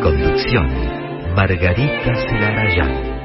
Conducción, Margarita Celarayán.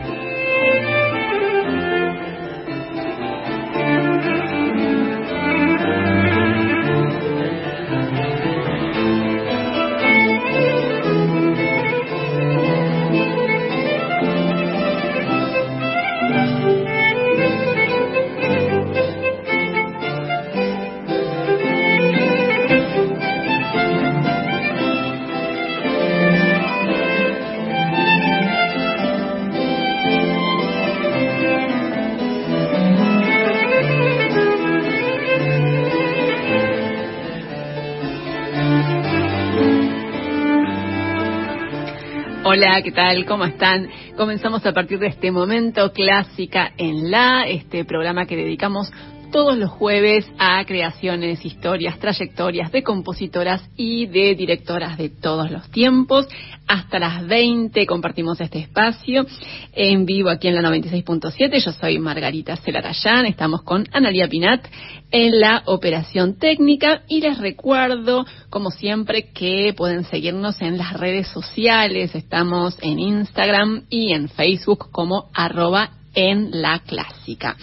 Hola, ¿qué tal? ¿Cómo están? Comenzamos a partir de este momento Clásica en la, este programa que dedicamos todos los jueves a creaciones, historias, trayectorias de compositoras y de directoras de todos los tiempos. Hasta las 20 compartimos este espacio en vivo aquí en la 96.7. Yo soy Margarita Celarayán. Estamos con Analia Pinat en la operación técnica y les recuerdo, como siempre, que pueden seguirnos en las redes sociales. Estamos en Instagram y en Facebook como arroba en la clásica.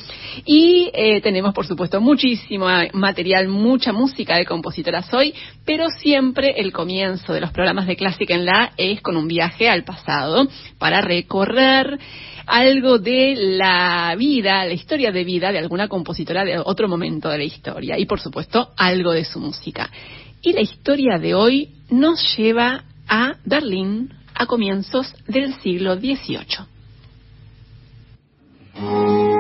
Y eh, tenemos, por supuesto, muchísimo material, mucha música de compositoras hoy, pero siempre el comienzo de los programas de clásica en la es con un viaje al pasado para recorrer algo de la vida, la historia de vida de alguna compositora de otro momento de la historia y, por supuesto, algo de su música. Y la historia de hoy nos lleva a Berlín a comienzos del siglo XVIII. 嗯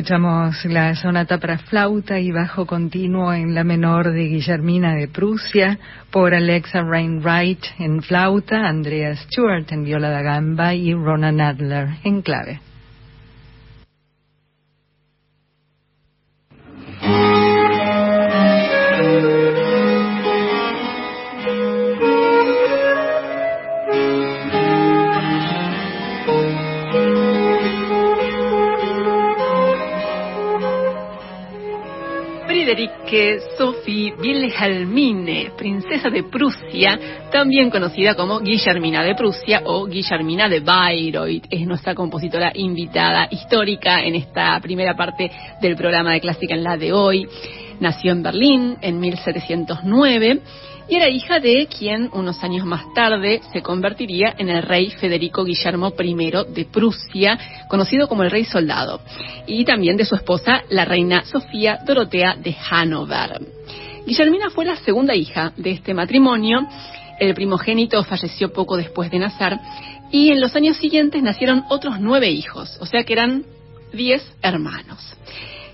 Escuchamos la sonata para flauta y bajo continuo en la menor de Guillermina de Prusia por Alexa Rainwright en flauta, Andrea Stewart en viola da gamba y Ronan Adler en clave. Wilhelmine, princesa de Prusia, también conocida como Guillermina de Prusia o Guillermina de Bayreuth. Es nuestra compositora invitada histórica en esta primera parte del programa de Clásica en la de hoy. Nació en Berlín en 1709 y era hija de quien unos años más tarde se convertiría en el rey Federico Guillermo I de Prusia, conocido como el rey soldado, y también de su esposa, la reina Sofía Dorotea de Hanover. Guillermina fue la segunda hija de este matrimonio, el primogénito falleció poco después de nacer, y en los años siguientes nacieron otros nueve hijos, o sea que eran diez hermanos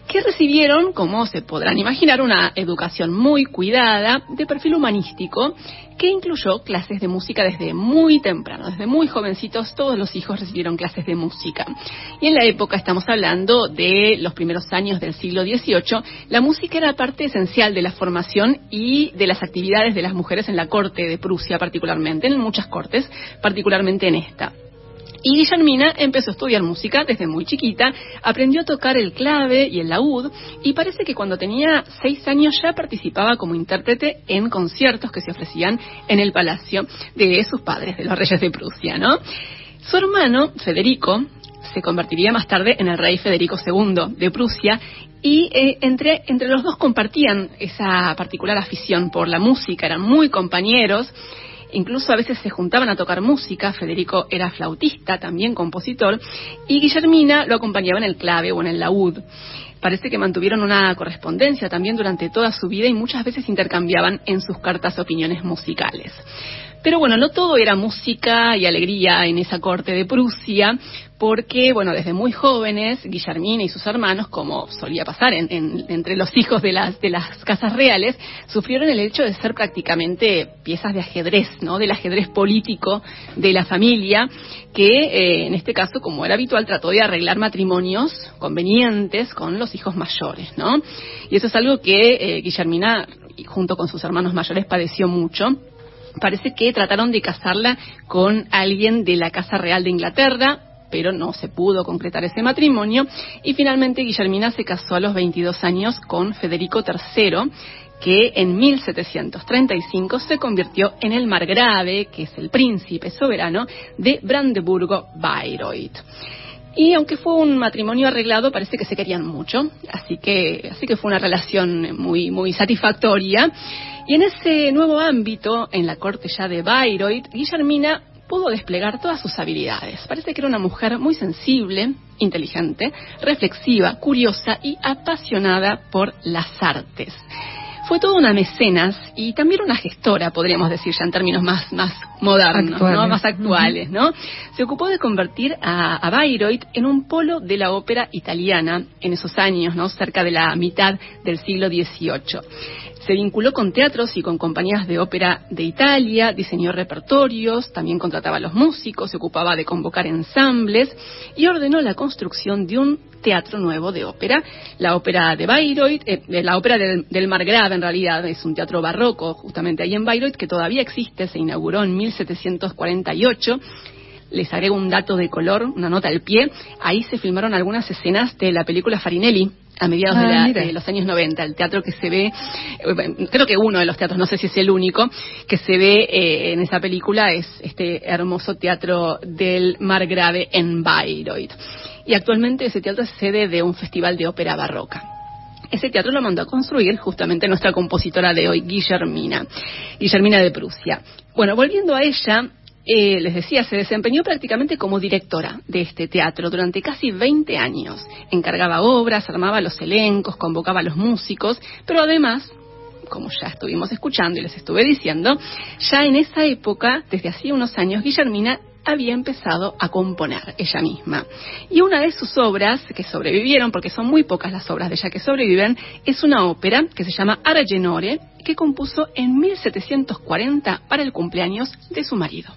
que recibieron, como se podrán imaginar, una educación muy cuidada de perfil humanístico que incluyó clases de música desde muy temprano, desde muy jovencitos todos los hijos recibieron clases de música. Y en la época, estamos hablando de los primeros años del siglo XVIII, la música era parte esencial de la formación y de las actividades de las mujeres en la corte de Prusia particularmente, en muchas cortes, particularmente en esta. Y Guillermina empezó a estudiar música desde muy chiquita, aprendió a tocar el clave y el laúd y parece que cuando tenía seis años ya participaba como intérprete en conciertos que se ofrecían en el palacio de sus padres, de los reyes de Prusia, ¿no? Su hermano, Federico, se convertiría más tarde en el rey Federico II de Prusia y eh, entre, entre los dos compartían esa particular afición por la música, eran muy compañeros Incluso a veces se juntaban a tocar música. Federico era flautista, también compositor, y Guillermina lo acompañaba en el clave o en el laúd. Parece que mantuvieron una correspondencia también durante toda su vida y muchas veces intercambiaban en sus cartas opiniones musicales. Pero bueno, no todo era música y alegría en esa corte de Prusia, porque, bueno, desde muy jóvenes, Guillermina y sus hermanos, como solía pasar entre los hijos de las, de las casas reales, sufrieron el hecho de ser prácticamente piezas de ajedrez, ¿no? Del ajedrez político de la familia, que eh, en este caso, como era habitual, trató de arreglar matrimonios convenientes con los hijos mayores, ¿no? Y eso es algo que eh, Guillermina, junto con sus hermanos mayores, padeció mucho parece que trataron de casarla con alguien de la Casa Real de Inglaterra, pero no se pudo concretar ese matrimonio y finalmente Guillermina se casó a los 22 años con Federico III, que en 1735 se convirtió en el margrave, que es el príncipe soberano de Brandeburgo-Bayreuth. Y aunque fue un matrimonio arreglado, parece que se querían mucho, así que, así que fue una relación muy, muy satisfactoria. Y en ese nuevo ámbito, en la corte ya de Bayreuth, Guillermina pudo desplegar todas sus habilidades. Parece que era una mujer muy sensible, inteligente, reflexiva, curiosa y apasionada por las artes. Fue toda una mecenas y también una gestora, podríamos decir ya en términos más, más modernos, ¿no? más actuales. ¿no? Se ocupó de convertir a, a, Bayreuth en un polo de la ópera italiana en esos años, ¿no? cerca de la mitad del siglo XVIII. Se vinculó con teatros y con compañías de ópera de Italia, diseñó repertorios, también contrataba a los músicos, se ocupaba de convocar ensambles y ordenó la construcción de un teatro nuevo de ópera, la ópera de Bayreuth, eh, la ópera del, del, Margrave en realidad es un teatro barroco justamente ahí en Bayreuth que todavía existe, se inauguró en 1748 les agrego un dato de color, una nota al pie. Ahí se filmaron algunas escenas de la película Farinelli, a mediados ah, de, los años 90, el teatro que se ve, eh, creo que uno de los teatros, no sé si es el único, que se ve eh, en esa película es este hermoso teatro del Margrave en Bayreuth. Y actualmente ese teatro es sede de un festival de ópera barroca. Ese teatro lo mandó a construir justamente nuestra compositora de hoy, Guillermina, Guillermina de Prusia. Bueno, volviendo a ella, eh, les decía, se desempeñó prácticamente como directora de este teatro durante casi 20 años. Encargaba obras, armaba los elencos, convocaba a los músicos, pero además, como ya estuvimos escuchando y les estuve diciendo, ya en esa época, desde hacía unos años, Guillermina había empezado a componer ella misma. Y una de sus obras que sobrevivieron, porque son muy pocas las obras de ella que sobreviven, es una ópera que se llama Aragenore, que compuso en 1740 para el cumpleaños de su marido.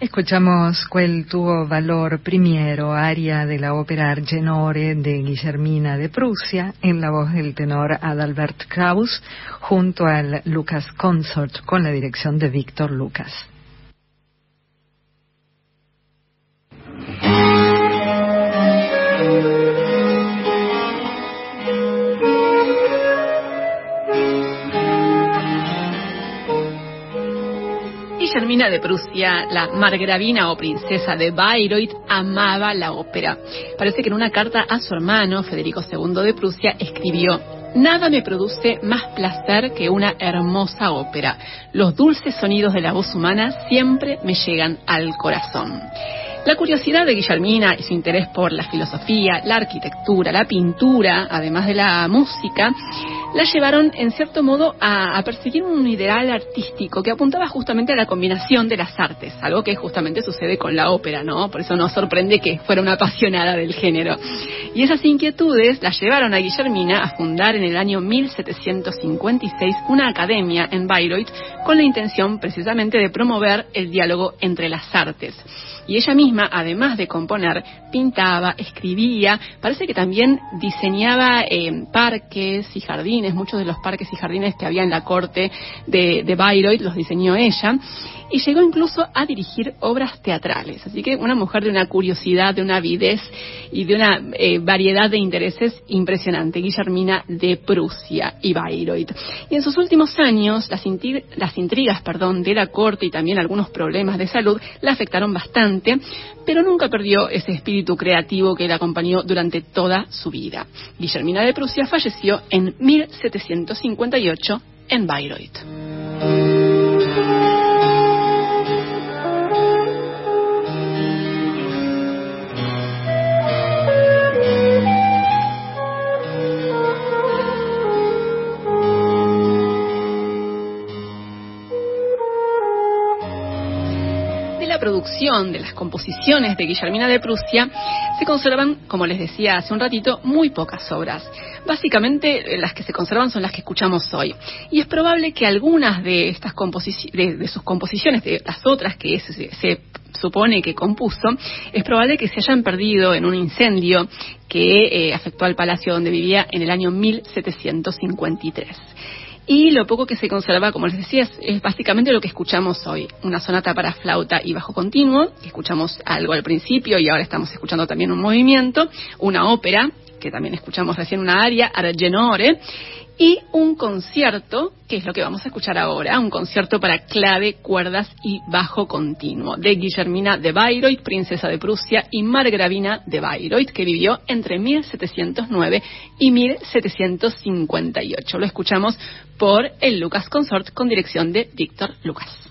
Escuchamos Quel tuvo valor primero, aria de la ópera Argenore de Guillermina de Prusia, en la voz del tenor Adalbert Kraus, junto al Lucas Consort, con la dirección de Víctor Lucas. Guillermina de Prusia, la margravina o princesa de Bayreuth, amaba la ópera. Parece que en una carta a su hermano, Federico II de Prusia, escribió Nada me produce más placer que una hermosa ópera. Los dulces sonidos de la voz humana siempre me llegan al corazón. La curiosidad de Guillermina y su interés por la filosofía, la arquitectura, la pintura, además de la música, la llevaron en cierto modo a, perseguir un ideal artístico que apuntaba justamente a la combinación de las artes, algo que justamente sucede con la ópera, ¿no? Por eso nos sorprende que fuera una apasionada del género. Y esas inquietudes la llevaron a Guillermina a fundar en el año 1756 una academia en Bayreuth con la intención precisamente de promover el diálogo entre las artes. Y ella misma, además de componer, pintaba, escribía, parece que también diseñaba eh, parques y jardines, muchos de los parques y jardines que había en la corte de, Bayreuth los diseñó ella y llegó incluso a dirigir obras teatrales. Así que una mujer de una curiosidad, de una avidez y de una eh, variedad de intereses impresionante, Guillermina de Prusia y Bayreuth. Y en sus últimos años, las, las intrigas perdón, de la corte y también algunos problemas de salud la afectaron bastante, pero nunca perdió ese espíritu creativo que la acompañó durante toda su vida. Guillermina de Prusia falleció en 1758 en Bayreuth. Producción, de las composiciones de Guillermina de Prusia, se conservan, como les decía hace un ratito, muy pocas obras. Básicamente, eh, las que se conservan son las que escuchamos hoy. Y es probable que algunas de estas composiciones, de, sus composiciones, de las otras que se, supone que compuso, es probable que se hayan perdido en un incendio que eh, afectó al palacio donde vivía en el año 1753 y lo poco que se conserva, como les decía, es, básicamente lo que escuchamos hoy, una sonata para flauta y bajo continuo, escuchamos algo al principio y ahora estamos escuchando también un movimiento, una ópera, que también escuchamos recién una aria, Argenore, y un concierto, que es lo que vamos a escuchar ahora, un concierto para clave, cuerdas y bajo continuo, de Guillermina de Bayreuth, princesa de Prusia, y Margravina de Bayreuth, que vivió entre 1709 y 1758. Lo escuchamos por el Lucas Consort con dirección de Víctor Lucas.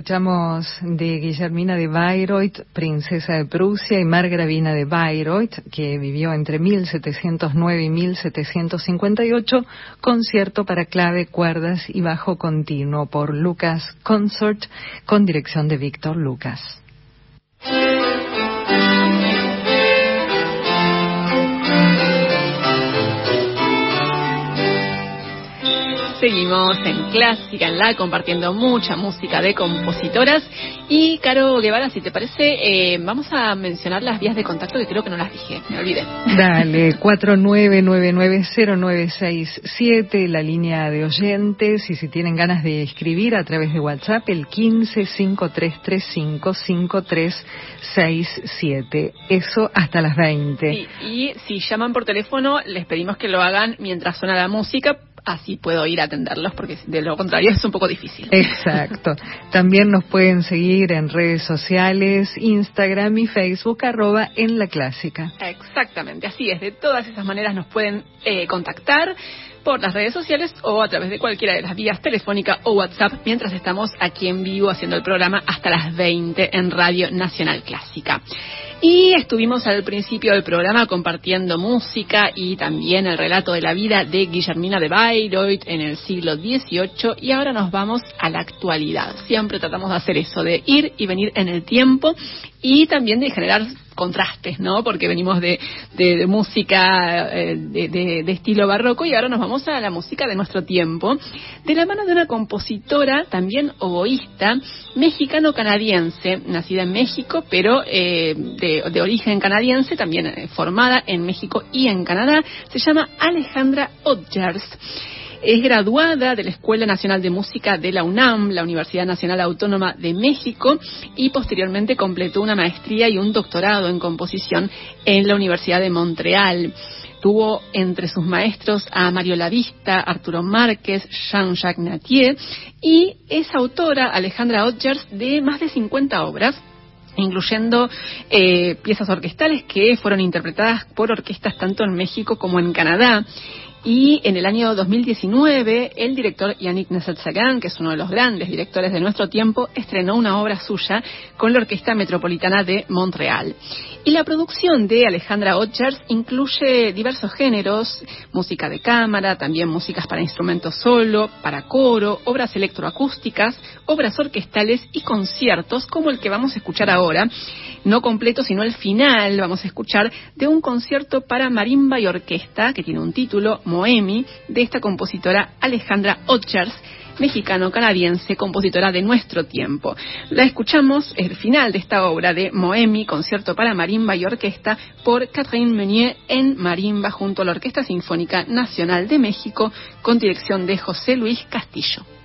Escuchamos de Guillermina de Bayreuth, princesa de Prusia, y Margravina de Bayreuth, que vivió entre 1709 y 1758, concierto para clave, cuerdas y bajo continuo por Lucas Consort, con dirección de Víctor Lucas. Seguimos en Clásica, en la, compartiendo mucha música de compositoras. Y, Caro Guevara, si te parece, eh, vamos a mencionar las vías de contacto que creo que no las dije, me olvidé. Dale, 49990967, la línea de oyentes, y si tienen ganas de escribir a través de WhatsApp, el 1553355367. Eso hasta las 20. y si llaman por teléfono, les pedimos que lo hagan mientras suena la música así puedo ir a atenderlos porque de lo contrario es un poco difícil. Exacto. También nos pueden seguir en redes sociales, Instagram y Facebook, arroba en la clásica. Exactamente, así es. De todas esas maneras nos pueden eh, contactar por las redes sociales o a través de cualquiera de las vías telefónica o WhatsApp mientras estamos aquí en vivo haciendo el programa hasta las 20 en Radio Nacional Clásica. Y estuvimos al principio del programa compartiendo música y también el relato de la vida de Guillermina de Bayreuth en el siglo XVIII y ahora nos vamos a la actualidad. Siempre tratamos de hacer eso, de ir y venir en el tiempo y también de generar contrastes, ¿no? Porque venimos de, de, música eh, de, de, estilo barroco y ahora nos vamos a la música de nuestro tiempo, de la mano de una compositora, también oboísta, mexicano-canadiense, nacida en México, pero eh, de, origen canadiense, también eh, formada en México y en Canadá, se llama Alejandra Odgers. Es graduada de la Escuela Nacional de Música de la UNAM, la Universidad Nacional Autónoma de México, y posteriormente completó una maestría y un doctorado en composición en la Universidad de Montreal. Tuvo entre sus maestros a Mario Lavista, Arturo Márquez, Jean-Jacques Natier y es autora, Alejandra Odgers, de más de 50 obras incluyendo eh, piezas orquestales que fueron interpretadas por orquestas tanto en México como en Canadá. Y en el año 2019, el director Yannick Nesetsagan, que es uno de los grandes directores de nuestro tiempo, estrenó una obra suya con la Orquesta Metropolitana de Montreal. Y la producción de Alejandra Otchers incluye diversos géneros, música de cámara, también músicas para instrumentos solo, para coro, obras electroacústicas, obras orquestales y conciertos como el que vamos a escuchar ahora, no completo sino el final, vamos a escuchar de un concierto para marimba y orquesta que tiene un título Moemi de esta compositora Alejandra Otchers, mexicano-canadiense, compositora de nuestro tiempo. La escuchamos, el final de esta obra de Moemi, concierto para marimba y orquesta, por Catherine Meunier en marimba junto a la Orquesta Sinfónica Nacional de México, con dirección de José Luis Castillo.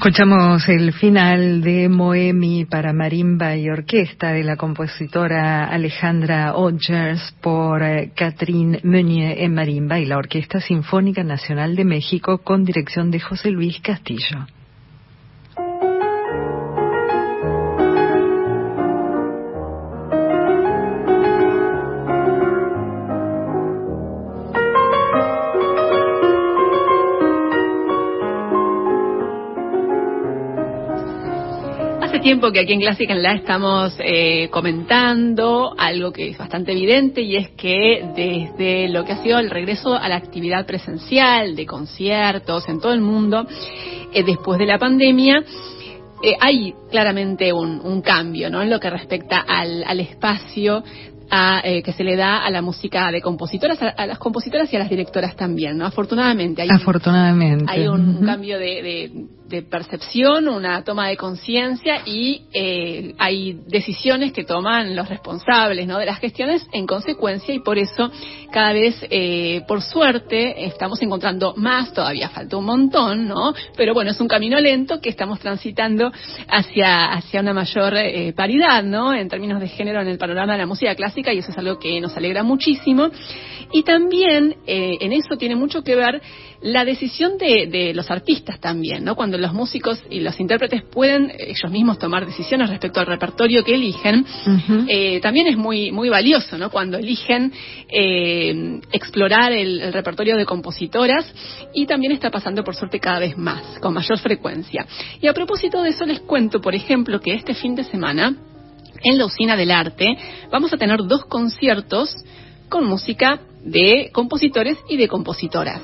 Escuchamos el final de Moemi para marimba y orquesta de la compositora Alejandra Odgers por eh, Catherine Meunier en marimba y la Orquesta Sinfónica Nacional de México con dirección de José Luis Castillo. Tiempo que aquí en Clásica en La estamos eh, comentando algo que es bastante evidente y es que desde lo que ha sido el regreso a la actividad presencial de conciertos en todo el mundo, eh, después de la pandemia, eh, hay claramente un, cambio ¿no? en lo que respecta al, al espacio eh, que se le da a la música de compositoras, a, las compositoras y a las directoras también, ¿no? Afortunadamente. Hay Afortunadamente. hay un, cambio de, percepción, una toma de conciencia y eh, hay decisiones que toman los responsables, ¿no? De las gestiones en consecuencia y por eso cada vez, eh, por suerte, estamos encontrando más, todavía falta un montón, ¿no? Pero bueno, es un camino lento que estamos transitando hacia, hacia una mayor paridad, ¿no? En términos de género en el panorama de la música clásica y eso es algo que nos alegra muchísimo. Y también eh, en eso tiene mucho que ver la decisión de, los artistas también, ¿no? Cuando los músicos y los intérpretes pueden ellos mismos tomar decisiones respecto al repertorio que eligen, eh, también es muy muy valioso, ¿no? Cuando eligen eh, explorar el, repertorio de compositoras y también está pasando por suerte cada vez más, con mayor frecuencia. Y a propósito de eso les cuento, por ejemplo, que este fin de semana en la Usina del Arte vamos a tener dos conciertos con música de compositores y de compositoras.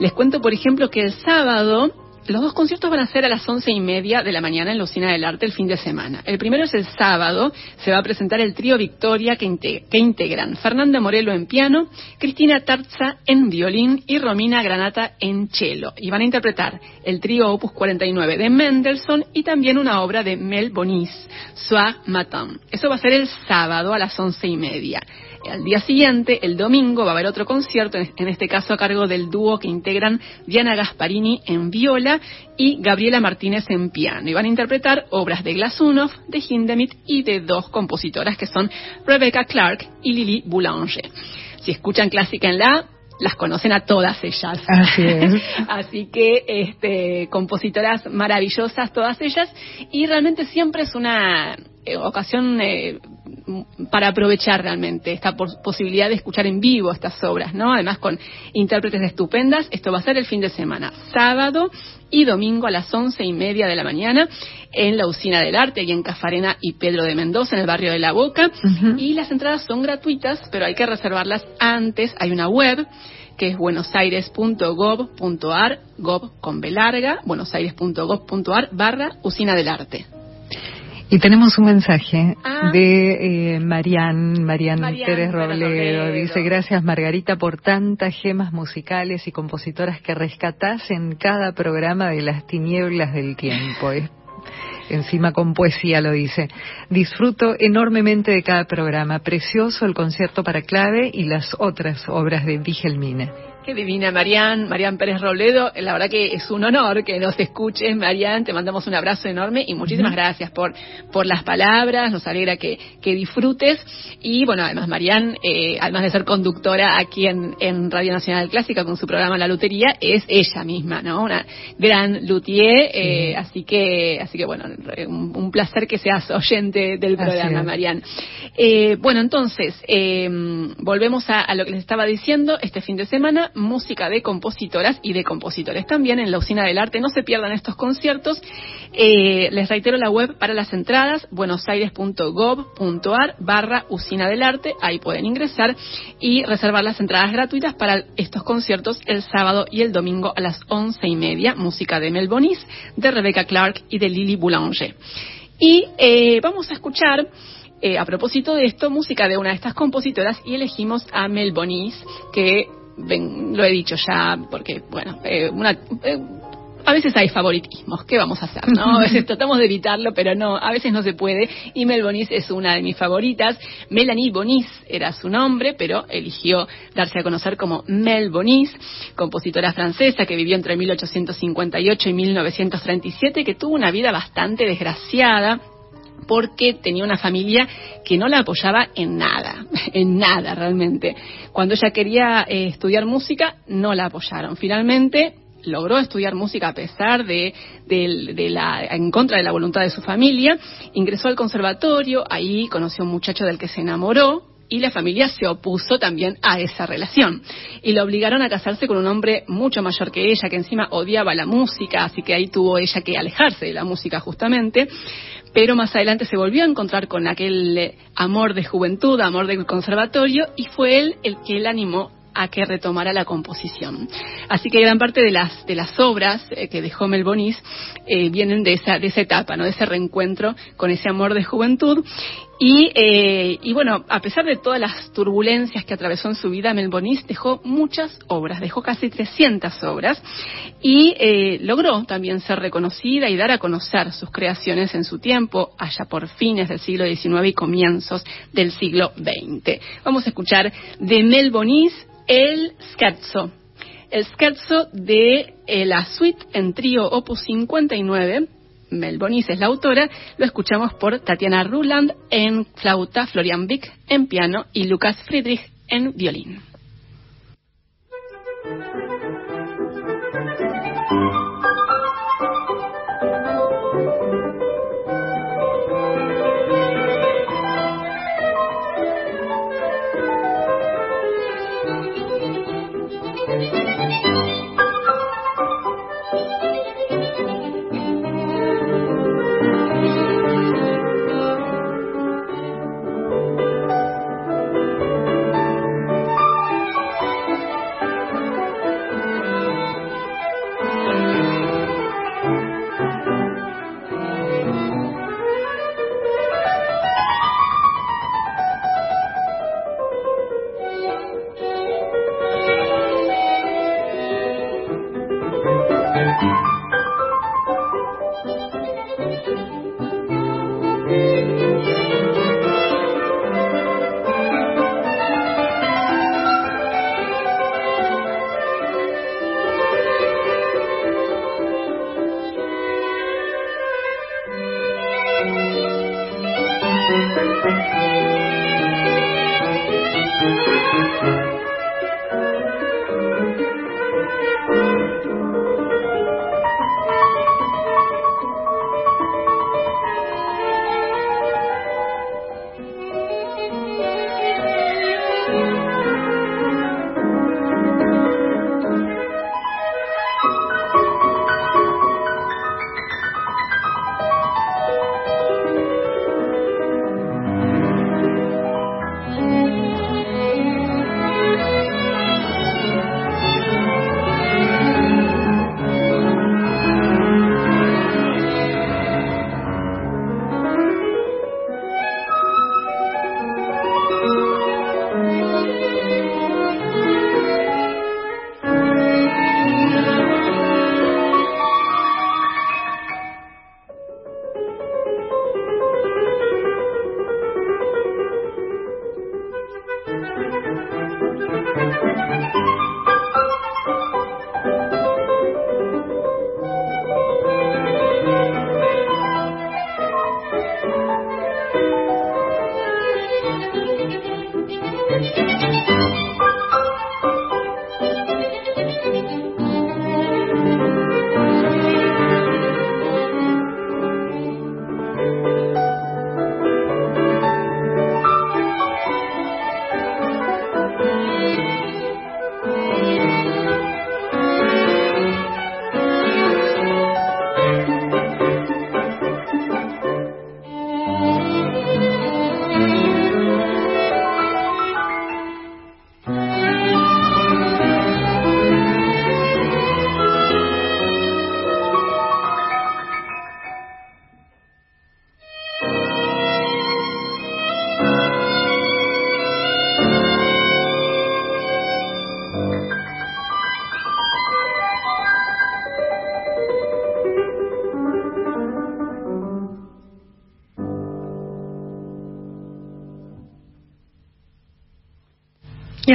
Les cuento, por ejemplo, que el sábado los dos conciertos van a ser a las once y media de la mañana en la Usina del Arte el fin de semana. El primero es el sábado, se va a presentar el trío Victoria que, integran Fernanda Morelo en piano, Cristina Tarza en violín y Romina Granata en cello. Y van a interpretar el trío Opus 49 de Mendelssohn y también una obra de Mel Bonis, Soir Matin. Eso va a ser el sábado a las once y media. Al día siguiente, el domingo, va a haber otro concierto, en este caso a cargo del dúo que integran Diana Gasparini en viola y Gabriela Martínez en piano. Y van a interpretar obras de Glasunov, de Hindemith y de dos compositoras que son Rebecca Clark y Lily Boulanger. Si escuchan clásica en la las conocen a todas ellas. Así es. Así que este, compositoras maravillosas todas ellas y realmente siempre es una eh, ocasión eh, para aprovechar realmente esta posibilidad de escuchar en vivo estas obras, ¿no? Además con intérpretes estupendas. Esto va a ser el fin de semana, sábado y domingo a las once y media de la mañana en la Usina del Arte, y en Cafarena y Pedro de Mendoza, en el barrio de La Boca. Y las entradas son gratuitas, pero hay que reservarlas antes. Hay una web que es buenosaires.gov.ar, gov con B larga, buenosaires.gov.ar barra Usina del Arte. Y tenemos un mensaje ah. de eh, Marian, Marian, Pérez Robledo. Dice, gracias Margarita por tantas gemas musicales y compositoras que rescatás en cada programa de las tinieblas del tiempo. encima con poesía lo dice. Disfruto enormemente de cada programa. Precioso el concierto para clave y las otras obras de Vigelmina. Qué divina, Marian, Marian Pérez Robledo. La verdad que es un honor que nos escuches, Marian. Te mandamos un abrazo enorme y muchísimas gracias por, por las palabras. Nos alegra que, que disfrutes. Y bueno, además, Marian, eh, además de ser conductora aquí en, en, Radio Nacional Clásica con su programa La Lutería, es ella misma, ¿no? Una gran luthier. Eh, así que, así que bueno, un, placer que seas oyente del programa, Marian. Eh, bueno, entonces, volvemos a, a lo que les estaba diciendo este fin de semana música de compositoras y de compositores también en la Usina del Arte. No se pierdan estos conciertos. Eh, les reitero la web para las entradas, buenosaires.gov.ar barra Usina del Arte. Ahí pueden ingresar y reservar las entradas gratuitas para estos conciertos el sábado y el domingo a las once y media. Música de Mel Bonis, de Rebecca Clark y de Lily Boulanger. Y eh, vamos a escuchar eh, a propósito de esto, música de una de estas compositoras y elegimos a Mel Bonis, que lo he dicho ya, porque, bueno, eh, una, eh, a veces hay favoritismos, ¿qué vamos a hacer? ¿no? A veces tratamos de evitarlo, pero no, a veces no se puede. Y Mel Bonis es una de mis favoritas. Melanie Bonis era su nombre, pero eligió darse a conocer como Mel Bonis, compositora francesa que vivió entre 1858 y 1937, que tuvo una vida bastante desgraciada porque tenía una familia que no la apoyaba en nada, en nada realmente. Cuando ella quería eh, estudiar música, no la apoyaron. Finalmente logró estudiar música a pesar de, la, en contra de la voluntad de su familia, ingresó al conservatorio, ahí conoció a un muchacho del que se enamoró, y la familia se opuso también a esa relación. Y la obligaron a casarse con un hombre mucho mayor que ella, que encima odiaba la música, así que ahí tuvo ella que alejarse de la música justamente pero más adelante se volvió a encontrar con aquel eh, amor de juventud, amor del conservatorio, y fue él el que la animó a que retomara la composición. Así que gran parte de las, de las obras eh, que dejó Mel Bonis eh, vienen de esa, de esa etapa, ¿no? de ese reencuentro con ese amor de juventud. Y, eh, y bueno, a pesar de todas las turbulencias que atravesó en su vida, Mel Bonis dejó muchas obras, dejó casi 300 obras y logró también ser reconocida y dar a conocer sus creaciones en su tiempo, allá por fines del siglo XIX y comienzos del siglo XX. Vamos a escuchar de Mel Bonis el scherzo. El scherzo de eh, la suite en trío opus 59, Mel Bonis es la autora, lo escuchamos por Tatiana Ruland en flauta, Florian Vick en piano y Lucas Friedrich en violín.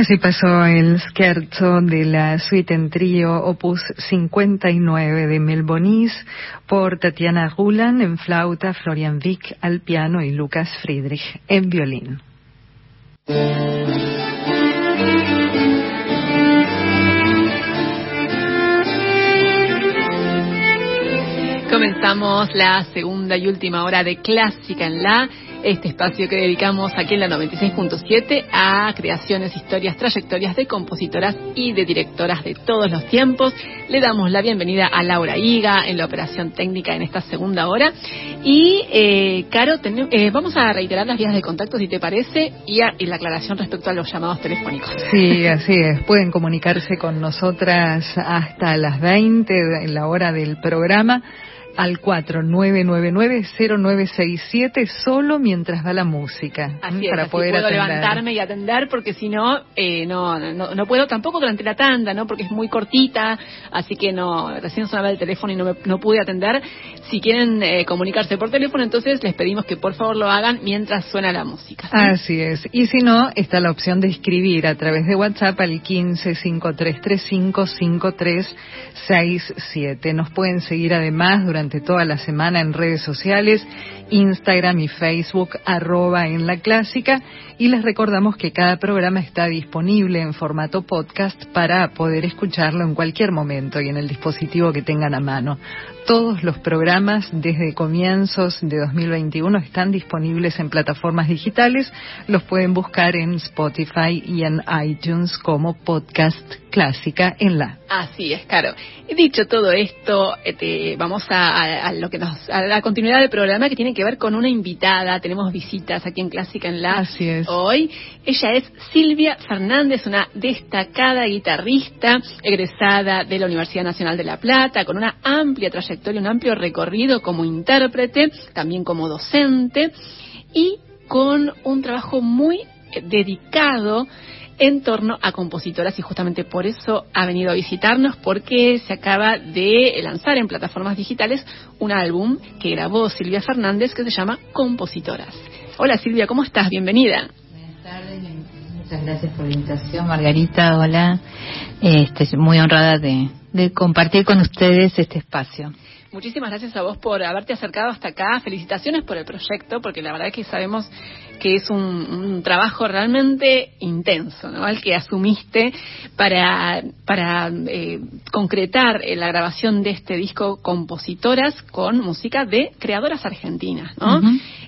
Así pasó el scherzo de la suite en trío opus 59 de Melbonis por Tatiana Rulan en flauta, Florian Wick al piano y Lucas Friedrich en violín. Comenzamos la segunda y última hora de Clásica en la este espacio que dedicamos aquí en la 96.7 a creaciones, historias, trayectorias de compositoras y de directoras de todos los tiempos. Le damos la bienvenida a Laura Higa en la operación técnica en esta segunda hora. Y, eh, Caro, eh, vamos a reiterar las vías de contacto, si te parece, y, y la aclaración respecto a los llamados telefónicos. Sí, así es. Pueden comunicarse con nosotras hasta las 20 en la hora del programa al 4999-0967 solo mientras va la música. Así para poder puedo levantarme y atender porque si no, eh, no, no, puedo tampoco durante la tanda, ¿no? Porque es muy cortita, así que no, recién sonaba el teléfono y no, no pude atender. Si quieren eh, comunicarse por teléfono, entonces les pedimos que por favor lo hagan mientras suena la música. Así es. Y si no, está la opción de escribir a través de WhatsApp al 1553355367. Nos pueden seguir además durante toda la semana en redes sociales, Instagram y Facebook, arroba en la clásica. Y les recordamos que cada programa está disponible en formato podcast para poder escucharlo en cualquier momento y en el dispositivo que tengan a mano. Todos los programas desde comienzos de 2021 están disponibles en plataformas digitales. Los pueden buscar en Spotify y en iTunes como podcast clásica en la. Así es, claro. Dicho todo esto, este, vamos a, lo que nos, a la continuidad del programa que tiene que ver con una invitada. Tenemos visitas aquí en Clásica en la. Así es. Hoy ella es Silvia Fernández, una destacada guitarrista egresada de la Universidad Nacional de La Plata, con una amplia trayectoria un amplio recorrido como intérprete, también como docente y con un trabajo muy eh, dedicado en torno a compositoras y justamente por eso ha venido a visitarnos porque se acaba de lanzar en plataformas digitales un álbum que grabó Silvia Fernández que se llama Compositoras. Hola Silvia, ¿cómo estás? Bienvenida. Buenas tardes, muchas gracias por la invitación Margarita, hola. Este, muy honrada de compartir con ustedes este espacio. Muchísimas gracias a vos por haberte acercado hasta acá. Felicitaciones por el proyecto, porque la verdad es que sabemos que es un, trabajo realmente intenso, ¿no? El que asumiste para, para eh, concretar la grabación de este disco Compositoras con música de creadoras argentinas, ¿no?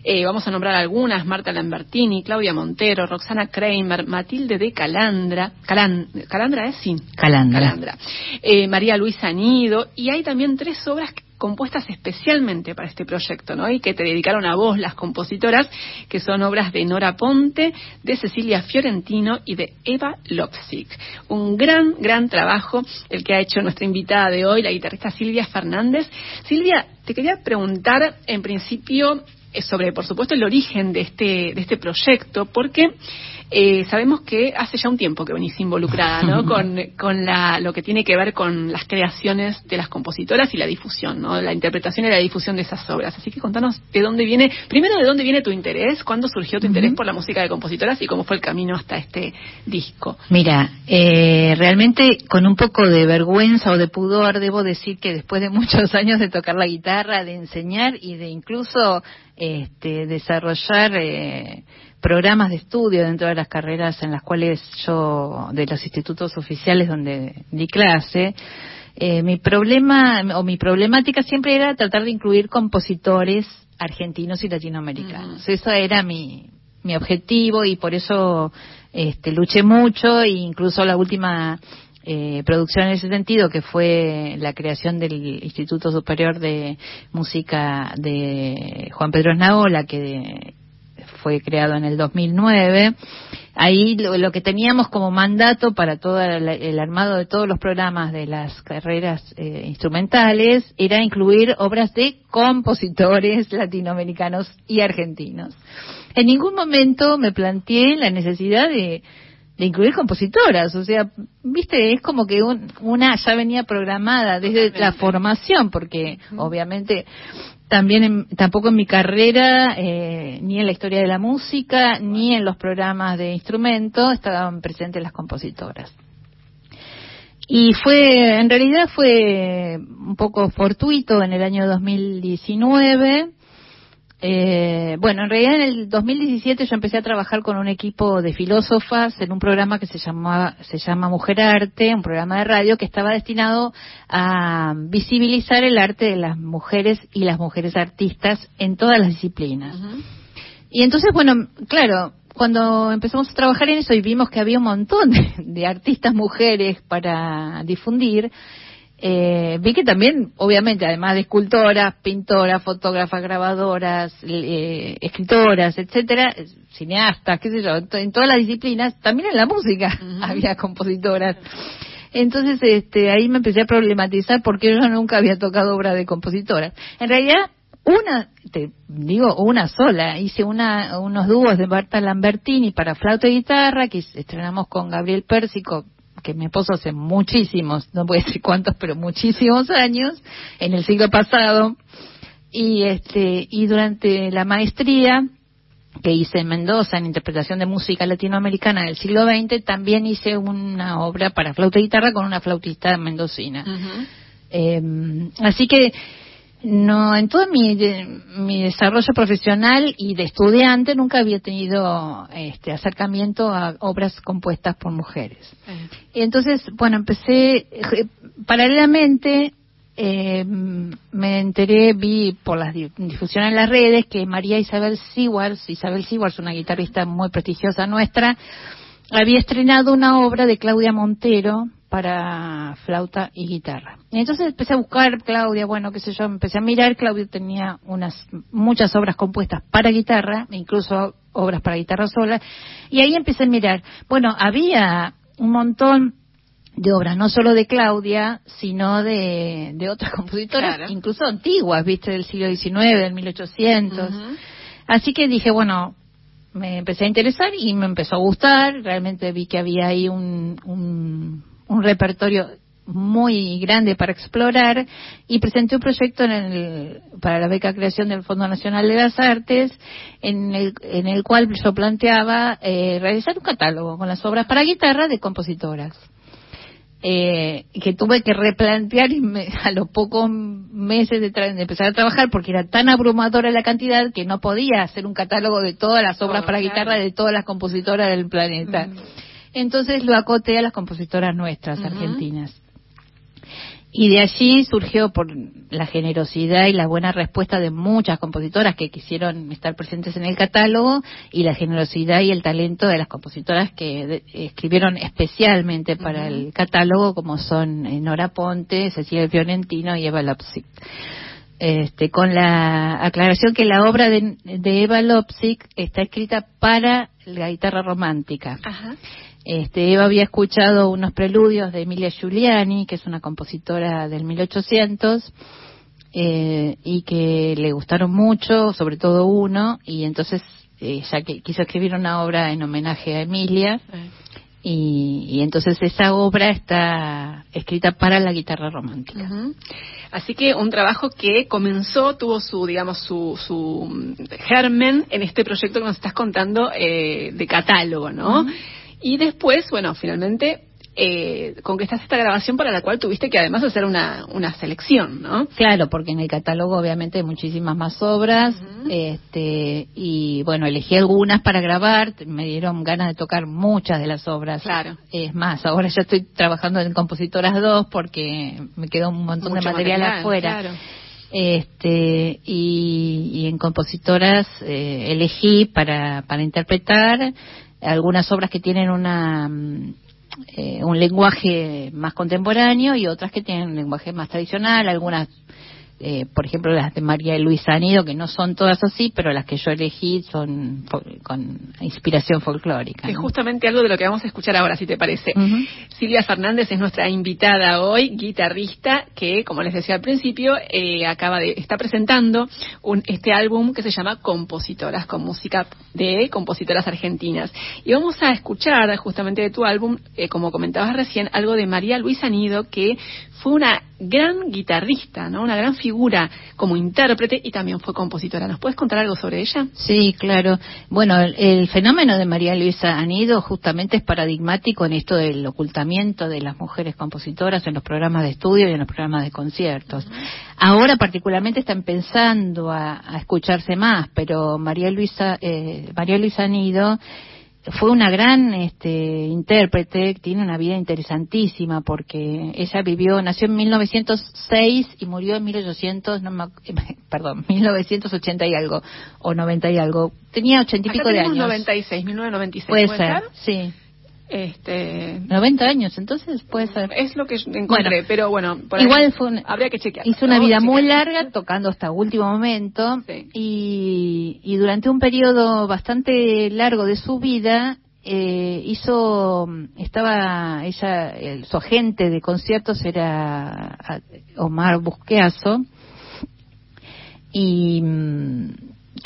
Eh, vamos a nombrar algunas, Marta Lambertini, Claudia Montero, Roxana Kramer, Matilde de Calandra, Calandra es sí, Calandra, Calandra. Eh, María Luisa Nido, y hay también tres obras que compuestas especialmente para este proyecto, ¿no? Y que te dedicaron a vos, las compositoras, que son obras de Nora Ponte, de Cecilia Fiorentino y de Eva Lopsik. Un gran, gran trabajo el que ha hecho nuestra invitada de hoy, la guitarrista Silvia Fernández. Silvia, te quería preguntar, en principio, sobre, por supuesto, el origen de este, de este proyecto, porque eh, sabemos que hace ya un tiempo que venís involucrada ¿no? con, con la, lo que tiene que ver con las creaciones de las compositoras y la difusión, ¿no? la interpretación y la difusión de esas obras. Así que contanos de dónde viene, primero de dónde viene tu interés, cuándo surgió tu interés por la música de compositoras y cómo fue el camino hasta este disco. Mira, eh, realmente con un poco de vergüenza o de pudor debo decir que después de muchos años de tocar la guitarra, de enseñar y de incluso este, desarrollar eh, programas de estudio dentro de las carreras en las cuales yo, de los institutos oficiales donde di clase, eh, mi problema o mi problemática siempre era tratar de incluir compositores argentinos y latinoamericanos. Eso era mi, mi objetivo y por eso este, luché mucho e incluso la última eh, producción en ese sentido, que fue la creación del Instituto Superior de Música de Juan Pedro Esnaola, que fue creado en el 2009. Ahí lo, que teníamos como mandato para todo el, armado de todos los programas de las carreras eh, instrumentales era incluir obras de compositores latinoamericanos y argentinos. En ningún momento me planteé la necesidad de de incluir compositoras, o sea, viste, es como que una ya venía programada desde la formación, porque obviamente también tampoco en mi carrera, eh, ni en la historia de la música, ni en los programas de instrumento estaban presentes las compositoras. Y fue, en realidad fue un poco fortuito en el año 2019 eh, bueno, en realidad en el 2017 yo empecé a trabajar con un equipo de filósofas en un programa que se llama, se llama Mujer Arte, un programa de radio que estaba destinado a visibilizar el arte de las mujeres y las mujeres artistas en todas las disciplinas. Y entonces, bueno, claro, cuando empezamos a trabajar en eso y vimos que había un montón de artistas mujeres para difundir, eh, vi que también, obviamente, además de escultoras, pintoras, fotógrafas, grabadoras, eh, escritoras, etcétera, cineastas, qué sé yo, en todas las disciplinas, también en la música había compositoras. Entonces, este, ahí me empecé a problematizar porque yo nunca había tocado obra de compositora. En realidad, una, te digo, una sola. Hice una, unos dúos de Berta Lambertini para flauta y guitarra que estrenamos con Gabriel Pérsico que mi esposo hace muchísimos, no voy a decir cuántos, pero muchísimos años, en el siglo pasado, y este, y durante la maestría que hice en Mendoza en interpretación de música latinoamericana del siglo XX, también hice una obra para flauta y guitarra con una flautista mendocina. Em, así que no, en todo mi, mi desarrollo profesional y de estudiante nunca había tenido este acercamiento a obras compuestas por mujeres. Y entonces, bueno, empecé eh, paralelamente eh, me enteré, vi por la difusión en las redes que María Isabel Sewars, Isabel Sewars, una guitarrista muy prestigiosa nuestra, había estrenado una obra de Claudia Montero para flauta y guitarra. Entonces empecé a buscar Claudia, bueno, qué sé yo, empecé a mirar, Claudia tenía unas muchas obras compuestas para guitarra, incluso obras para guitarra sola, y ahí empecé a mirar, bueno, había un montón de obras, no solo de Claudia, sino de, de otras compositoras, incluso antiguas, viste, del siglo XIX, del 1800. Así que dije, bueno, me empecé a interesar y me empezó a gustar, realmente vi que había ahí un, un un repertorio muy grande para explorar y presenté un proyecto en el, para la beca creación del Fondo Nacional de las Artes en el, en el cual yo planteaba eh, realizar un catálogo con las obras para guitarra de compositoras. Eh, que tuve que replantear a los pocos meses de, empezar a trabajar porque era tan abrumadora la cantidad que no podía hacer un catálogo de todas las obras para guitarra de todas las compositoras del planeta. Entonces lo acoté a las compositoras nuestras, argentinas. Y de allí surgió por la generosidad y la buena respuesta de muchas compositoras que quisieron estar presentes en el catálogo y la generosidad y el talento de las compositoras que escribieron especialmente para el catálogo, como son eh, Nora Ponte, Cecilia Fiorentino y Eva Lopsic. Este, con la aclaración que la obra de, de Eva Lopsic está escrita para la guitarra romántica. Ajá. Este, Eva había escuchado unos preludios de Emilia Giuliani, que es una compositora del 1800, eh, y que le gustaron mucho, sobre todo uno, y entonces eh, ya que quiso escribir una obra en homenaje a Emilia. Y, entonces esa obra está escrita para la guitarra romántica. Así que un trabajo que comenzó, tuvo su, digamos, su, su germen en este proyecto que nos estás contando eh, de catálogo, ¿no? Y después, bueno, finalmente eh, conquistaste esta grabación para la cual tuviste que además hacer una, una selección, ¿no? Claro, porque en el catálogo obviamente hay muchísimas más obras, este, y bueno, elegí algunas para grabar, me dieron ganas de tocar muchas de las obras. Claro. Es más, ahora ya estoy trabajando en Compositoras 2 porque me quedó un montón de material, afuera. Este, y, en Compositoras eh, elegí para, para interpretar algunas obras que tienen una mm, eh, un lenguaje más contemporáneo y otras que tienen un lenguaje más tradicional, algunas eh, por ejemplo las de María Luisa Anido, que no son todas así, pero las que yo elegí son con inspiración folclórica. Es justamente algo de lo que vamos a escuchar ahora, si te parece. Silvia Fernández es nuestra invitada hoy, guitarrista, que, como les decía al principio, eh, acaba de está presentando un, este álbum que se llama Compositoras, con música de compositoras argentinas. Y vamos a escuchar justamente de tu álbum, eh, como comentabas recién, algo de María Luisa Anido, que fue una gran guitarrista, ¿no? Una gran figura como intérprete y también fue compositora. ¿Nos puedes contar algo sobre ella? Sí, claro. Bueno, el, fenómeno de María Luisa Anido justamente es paradigmático en esto del ocultamiento de las mujeres compositoras en los programas de estudio y en los programas de conciertos. Ahora particularmente están pensando a, escucharse más, pero María Luisa, eh, María Luisa Anido fue una gran este, intérprete, tiene una vida interesantísima porque ella vivió, nació en 1906 y murió en 1800, no me, perdón, 1980 y algo, o 90 y algo. Tenía ochenta y pico de años. 96, 1996. Puede, ser, sí. Este, 90 años, entonces puede ser. Es lo que encontré, pero bueno, igual fue habría que chequear. Hizo una vida muy larga tocando hasta último momento y, y durante un periodo bastante largo de su vida eh, hizo, estaba ella, su agente de conciertos era Omar Busqueazo y mm,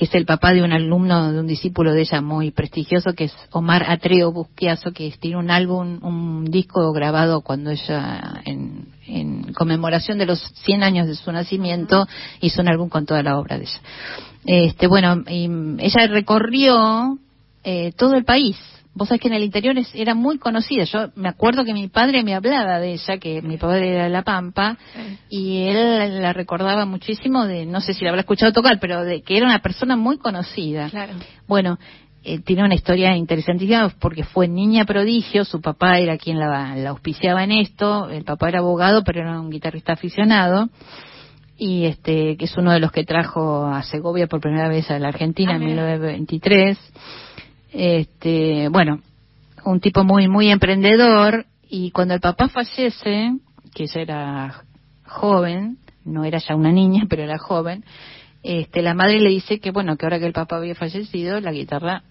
que es el papá de un alumno, de un discípulo de ella muy prestigioso, que es Omar Atreo Busquiazo, que tiene un álbum, un disco grabado cuando ella, en, conmemoración de los 100 años de su nacimiento, hizo un álbum con toda la obra de ella. Este, bueno, ella recorrió eh, todo el país, Vos sabés que en el interior era muy conocida. Yo me acuerdo que mi padre me hablaba de ella, que mi padre era de La Pampa, y él la recordaba muchísimo de, no sé si la habrá escuchado tocar, pero de que era una persona muy conocida. Claro. Bueno, eh, tiene una historia interesantísima porque fue niña prodigio, su papá era quien la, auspiciaba en esto, el papá era abogado, pero era un guitarrista aficionado y este que es uno de los que trajo a Segovia por primera vez a la Argentina en 1923 este, bueno, un tipo muy, muy emprendedor y cuando el papá fallece, que ella era joven, no era ya una niña, pero era joven, este, la madre le dice que bueno, que ahora que el papá había fallecido, la guitarra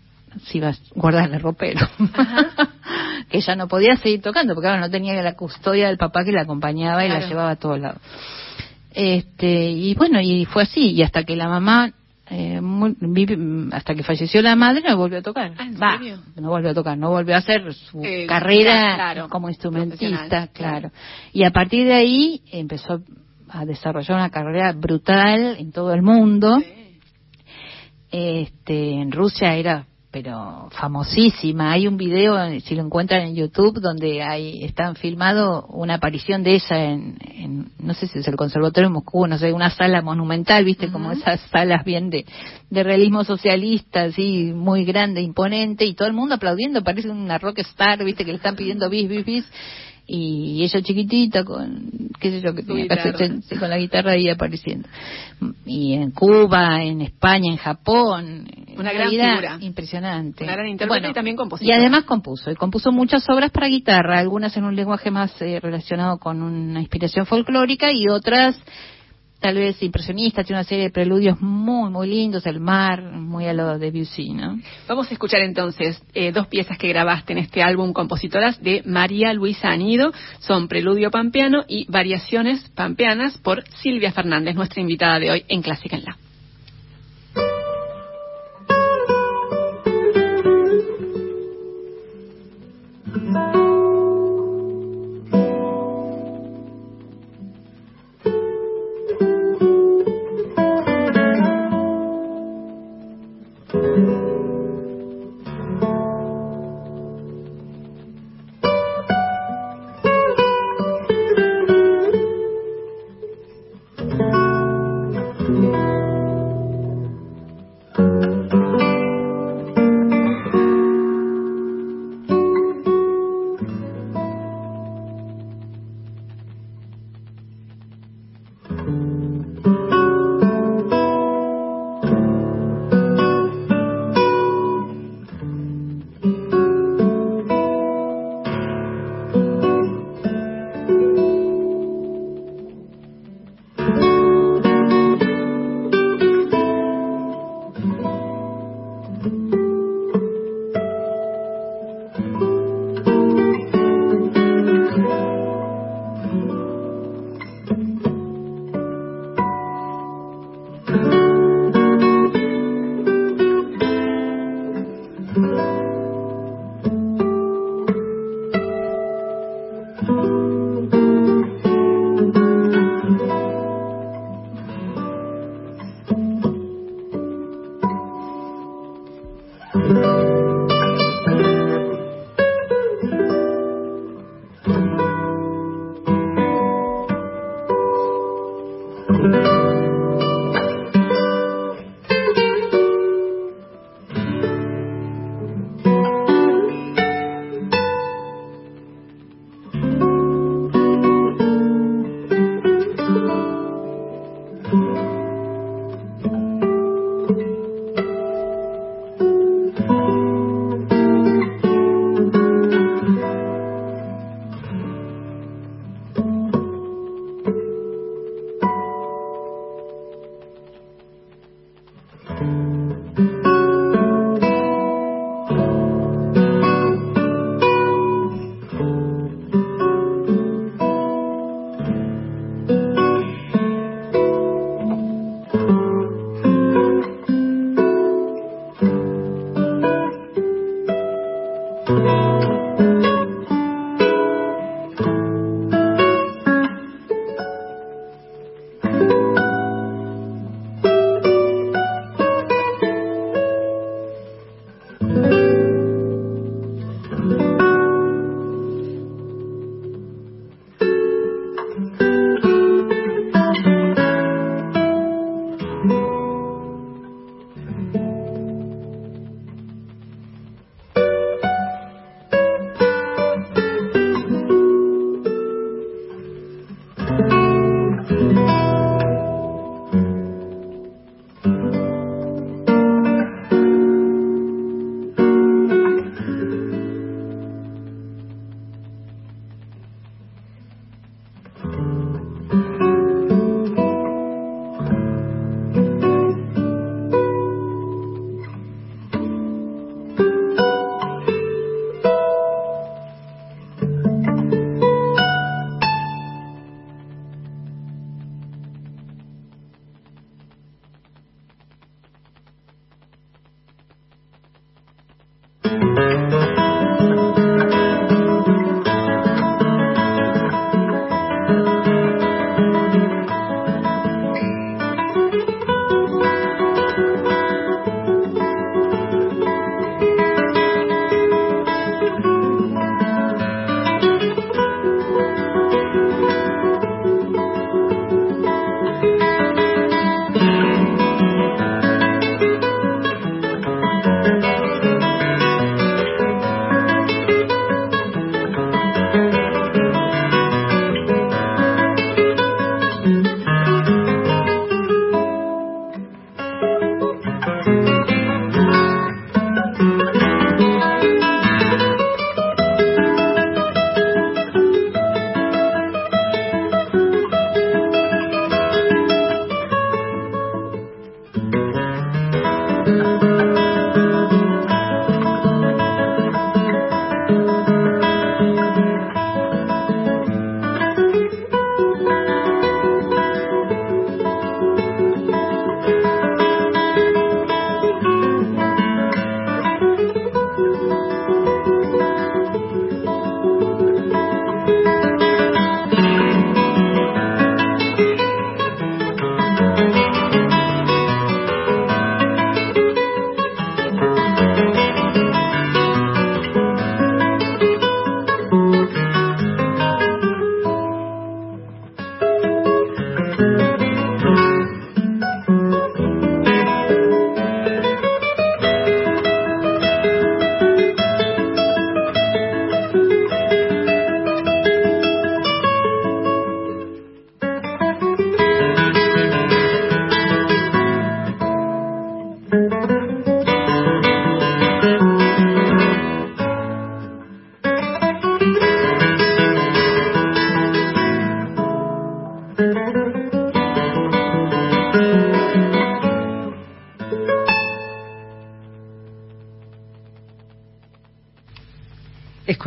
se iba a guardar en el ropero. que ella no podía seguir tocando, porque ahora no tenía la custodia del papá que la acompañaba y la llevaba a todos lados. Este, y bueno, y fue así, y hasta que la mamá eh, hasta que falleció la madre no volvió a tocar. Ah, no volvió a tocar, no volvió a hacer su eh, carrera como instrumentista, claro. Y a partir de ahí empezó a desarrollar una carrera brutal en todo el mundo. Este, en Rusia era pero famosísima. Hay un video, si lo encuentran en YouTube, donde hay, están filmado una aparición de ella en, no sé si es el Conservatorio de Moscú, no sé, una sala monumental, viste, como esas salas bien de, de realismo socialista, así, muy grande, imponente, y todo el mundo aplaudiendo, parece una rockstar, viste, que le están pidiendo bis, bis, bis y ella chiquitita con qué sé yo que tenía con la guitarra ahí apareciendo. Y en Cuba en España en Japón. Una gran figura. impresionante. Una gran intérprete y también compositor y además compuso y compuso muchas obras para guitarra algunas en un lenguaje más eh, relacionado con una inspiración folclórica y otras tal vez impresionista, tiene una serie de preludios muy, muy lindos, el mar, muy a lo de Debussy, ¿no? Vamos a escuchar entonces eh, dos piezas que grabaste en este álbum, compositoras de María Luisa Anido, son Preludio Pampeano y Variaciones Pampeanas por Silvia Fernández, nuestra invitada de hoy en Clásica en La.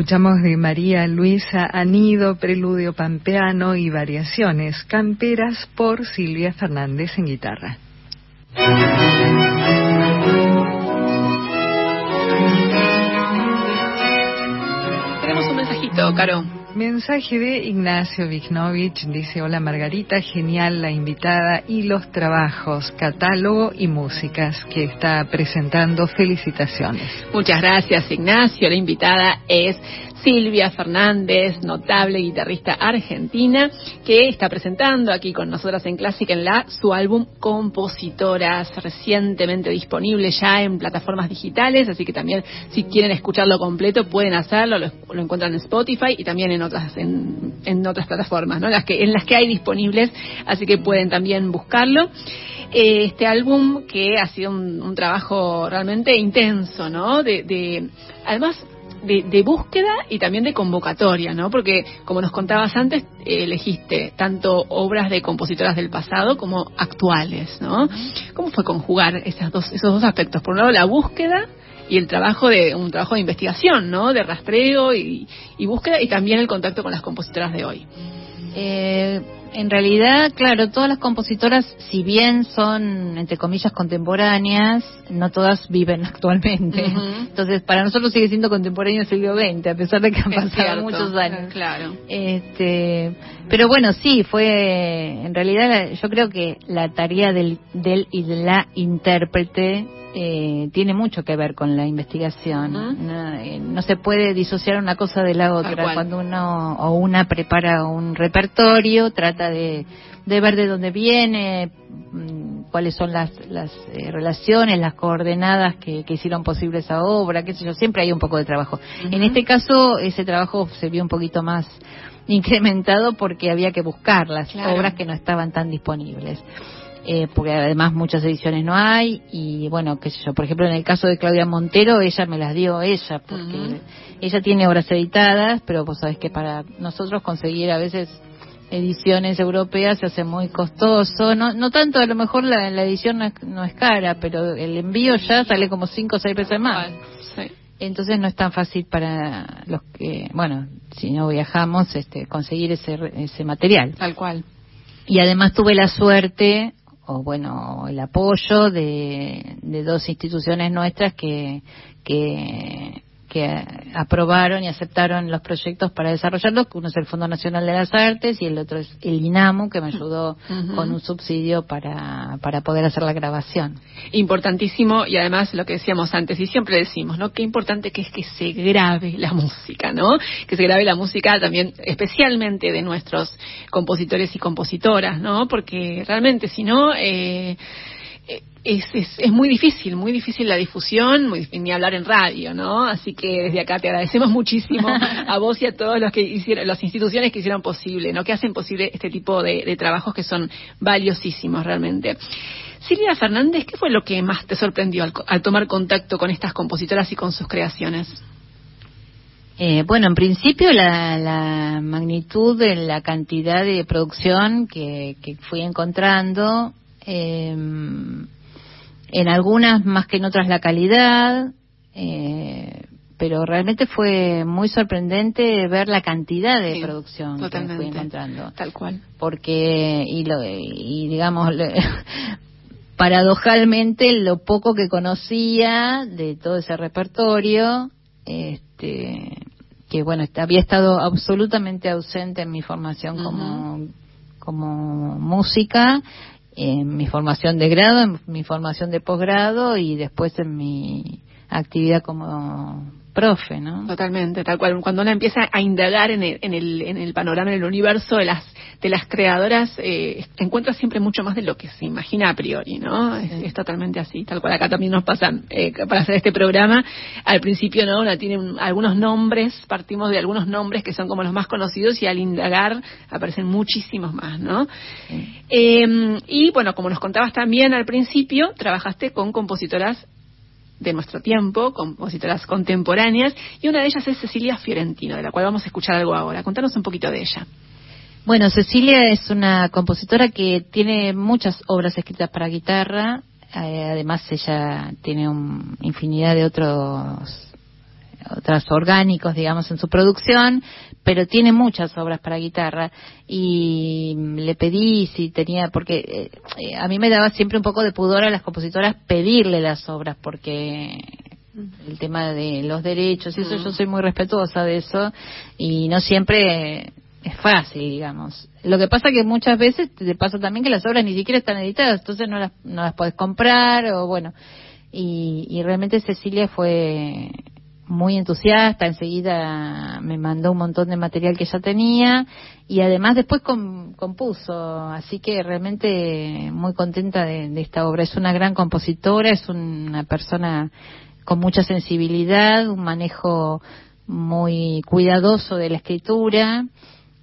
Escuchamos de María Luisa Anido, Preludio Pampeano y Variaciones Camperas por Silvia Fernández en guitarra. Mensaje de Ignacio Vignovich, dice, hola Margarita, genial la invitada y los trabajos, catálogo y músicas que está presentando. Felicitaciones. Muchas gracias Ignacio, la invitada es Silvia Fernández, notable guitarrista argentina, que está presentando aquí con nosotras en Clásica en la su álbum Compositoras, recientemente disponible ya en plataformas digitales, así que también si quieren escucharlo completo pueden hacerlo, lo, encuentran en Spotify y también en otras en, otras plataformas, ¿no? Las que en las que hay disponibles, así que pueden también buscarlo este álbum que ha sido un, trabajo realmente intenso, ¿no? De, de, además de, búsqueda y también de convocatoria, ¿no? Porque, como nos contabas antes, elegiste tanto obras de compositoras del pasado como actuales, ¿no? ¿Cómo fue conjugar esas dos, esos dos aspectos? Por un lado, la búsqueda y el trabajo de un trabajo de investigación, ¿no? De rastreo y, y búsqueda y también el contacto con las compositoras de hoy. Eh, en realidad, claro, todas las compositoras, si bien son, entre comillas, contemporáneas, no todas viven actualmente. Entonces, para nosotros sigue siendo contemporáneo el siglo XX, a pesar de que han pasado muchos años. Claro. Este, pero bueno, sí, fue, en realidad, yo creo que la tarea del, del y de la intérprete eh, tiene mucho que ver con la investigación. Eh, no, se puede disociar una cosa de la otra. Cuando uno o una prepara un repertorio, trata de, ver de dónde viene, mm, cuáles son las, las eh, relaciones, las coordenadas que, hicieron posible esa obra, qué sé yo, siempre hay un poco de trabajo. En este caso, ese trabajo se vio un poquito más incrementado porque había que buscar las obras que no estaban tan disponibles eh, porque además muchas ediciones no hay y bueno, qué sé yo, por ejemplo en el caso de Claudia Montero, ella me las dio ella, porque ella tiene obras editadas, pero vos sabés que para nosotros conseguir a veces ediciones europeas se hace muy costoso, no, no tanto a lo mejor la, la edición no es, cara, pero el envío ya sale como cinco o seis veces más. Entonces no es tan fácil para los que, bueno, si no viajamos, este, conseguir ese, ese material. Tal cual. Y además tuve la suerte o bueno, el apoyo de, de dos instituciones nuestras que, que que aprobaron y aceptaron los proyectos para desarrollarlos, uno es el Fondo Nacional de las Artes y el otro es el INAMU, que me ayudó con un subsidio para, para poder hacer la grabación. Importantísimo, y además lo que decíamos antes, y siempre decimos, ¿no? Qué importante que es que se grabe la música, ¿no? Que se grabe la música también, especialmente de nuestros compositores y compositoras, ¿no? Porque realmente, si no, eh, es, es, muy difícil, muy difícil la difusión, muy ni hablar en radio, ¿no? Así que desde acá te agradecemos muchísimo a vos y a todos los que hicieron, las instituciones que hicieron posible, ¿no? Que hacen posible este tipo de, trabajos que son valiosísimos realmente. Silvia Fernández, ¿qué fue lo que más te sorprendió al, tomar contacto con estas compositoras y con sus creaciones? Eh, bueno, en principio la, magnitud de la cantidad de producción que, que fui encontrando, eh, en algunas más que en otras la calidad, eh, pero realmente fue muy sorprendente ver la cantidad de producción que fui encontrando. Tal cual. Porque, y, lo, y digamos, paradojalmente lo poco que conocía de todo ese repertorio, este, que bueno, había estado absolutamente ausente en mi formación como, como música en mi formación de grado, en mi formación de posgrado y después en mi actividad como profe, ¿no? Totalmente, tal cual. Cuando uno empieza a indagar en el, en el, en el panorama, en el universo de las de las creadoras, eh, encuentra siempre mucho más de lo que se imagina a priori, ¿no? Es, totalmente así, tal cual. Acá también nos pasan eh, para hacer este programa. Al principio, ¿no? Una tiene algunos nombres, partimos de algunos nombres que son como los más conocidos y al indagar aparecen muchísimos más, ¿no? Eh, y bueno, como nos contabas también al principio, trabajaste con compositoras de nuestro tiempo, compositoras contemporáneas, y una de ellas es Cecilia Fiorentino, de la cual vamos a escuchar algo ahora. Contanos un poquito de ella. Bueno, Cecilia es una compositora que tiene muchas obras escritas para guitarra, eh, además ella tiene una infinidad de otros otras orgánicos, digamos, en su producción, pero tiene muchas obras para guitarra. Y le pedí si tenía, porque eh, a mí me daba siempre un poco de pudor a las compositoras pedirle las obras, porque el tema de los derechos y eso yo soy muy respetuosa de eso. Y no siempre es fácil, digamos. Lo que pasa que muchas veces te pasa también que las obras ni siquiera están editadas, entonces no las, no las puedes comprar o bueno. Y, realmente Cecilia fue muy entusiasta, enseguida me mandó un montón de material que ya tenía y además después compuso, así que realmente muy contenta de, de, esta obra. Es una gran compositora, es una persona con mucha sensibilidad, un manejo muy cuidadoso de la escritura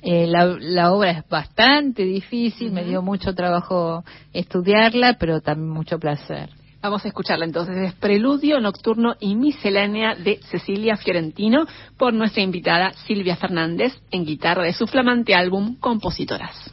eh, la, obra es bastante difícil, me dio mucho trabajo estudiarla, pero también mucho placer. Vamos a escucharla entonces. Es Preludio Nocturno y Miscelánea de Cecilia Fiorentino por nuestra invitada Silvia Fernández en guitarra de su flamante álbum Compositoras.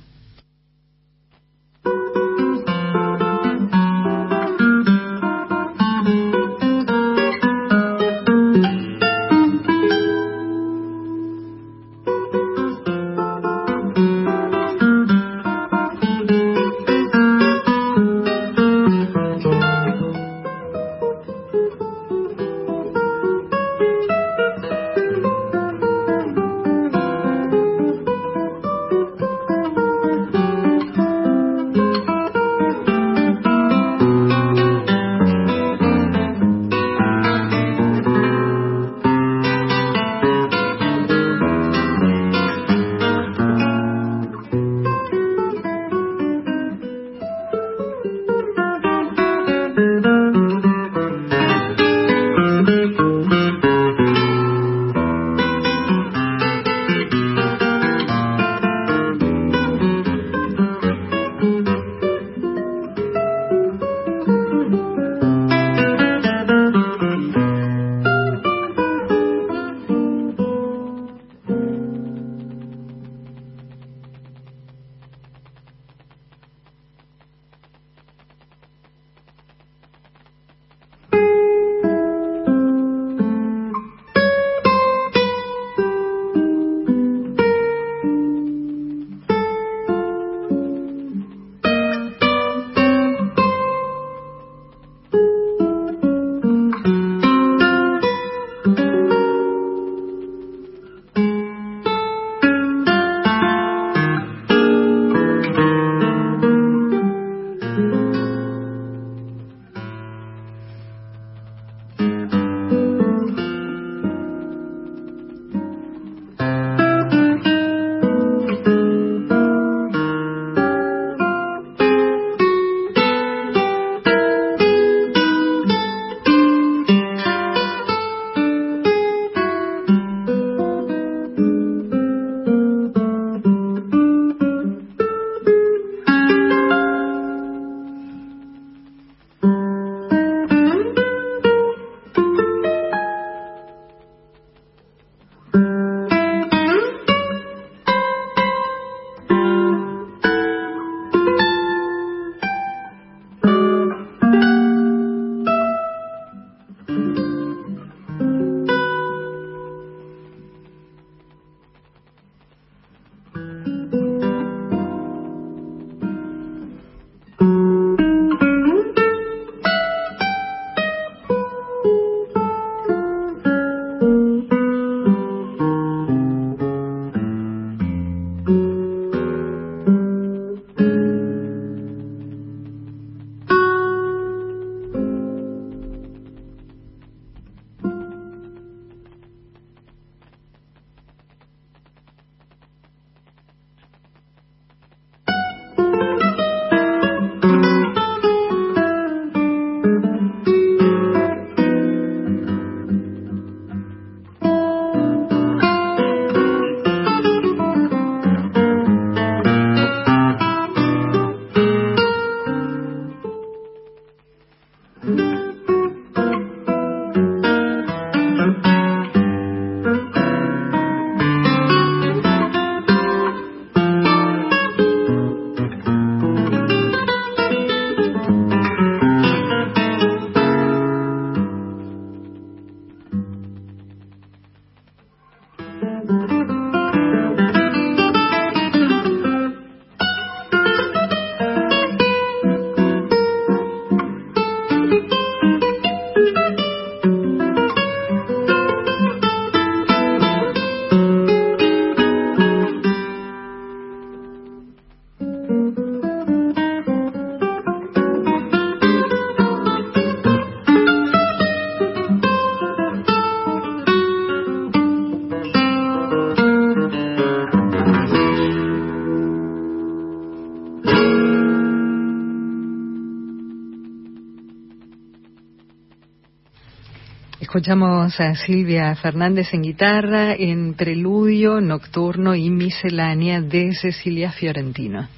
Escuchamos a Silvia Fernández en guitarra, en Preludio, Nocturno y Miscelánea de Cecilia Fiorentino.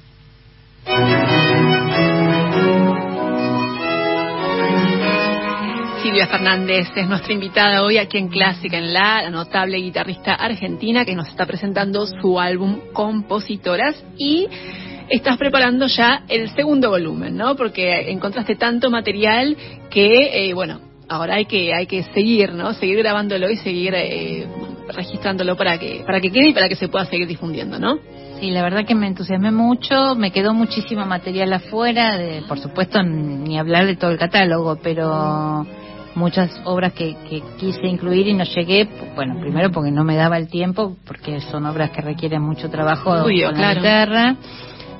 Silvia Fernández es nuestra invitada hoy aquí en Clásica en la, la notable guitarrista argentina que nos está presentando su álbum Compositoras y estás preparando ya el segundo volumen, ¿no? Porque encontraste tanto material que, eh, bueno, ahora hay que hay que seguir, ¿no? Seguir grabándolo y seguir eh, registrándolo para que para que quede y para que se pueda seguir difundiendo, ¿no? Sí, la verdad que me entusiasmé mucho, me quedó muchísimo material afuera, de, por supuesto ni hablar de todo el catálogo, pero muchas obras que, que quise incluir y no llegué, bueno, primero porque no me daba el tiempo, porque son obras que requieren mucho trabajo con la guitarra,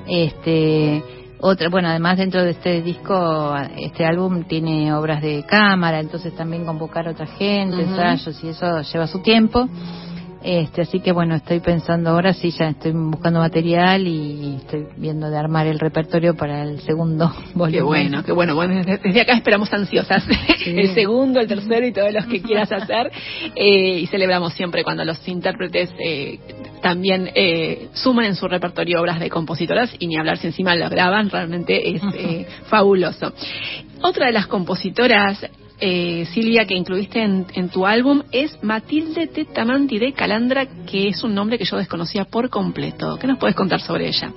este otra, bueno, además dentro de este disco, este álbum tiene obras de cámara, entonces también convocar a otra gente, ensayos y eso lleva su tiempo. Este, así que bueno, estoy pensando ahora, sí, ya estoy buscando material y estoy viendo de armar el repertorio para el segundo volumen. Qué bueno, qué bueno. Bueno, desde, acá esperamos ansiosas el segundo, el tercero y todos los que quieras hacer. Eh, y celebramos siempre cuando los intérpretes eh, también eh, suman en su repertorio obras de compositoras y ni hablar si encima lo graban, realmente es eh, fabuloso. Otra de las compositoras eh, Silvia, que incluiste en, tu álbum es Matilde Tetamanti de Calandra, que es un nombre que yo desconocía por completo. ¿Qué nos puedes contar sobre ella?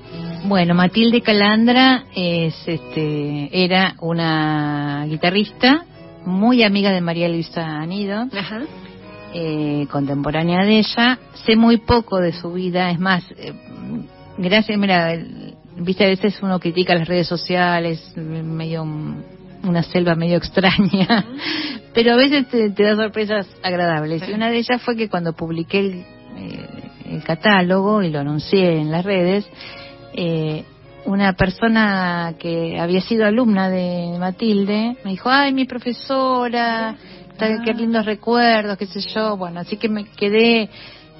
Bueno, Matilde Calandra es, este, era una guitarrista muy amiga de María Luisa Anido, eh, contemporánea de ella. Sé muy poco de su vida, es más, eh, gracias, mira, viste, a veces uno critica las redes sociales, medio una selva medio extraña, pero a veces te, da sorpresas agradables. Y una de ellas fue que cuando publiqué el, eh, catálogo y lo anuncié en las redes, eh, una persona que había sido alumna de Matilde me dijo, ay, mi profesora, qué lindos recuerdos, qué sé yo. Bueno, así que me quedé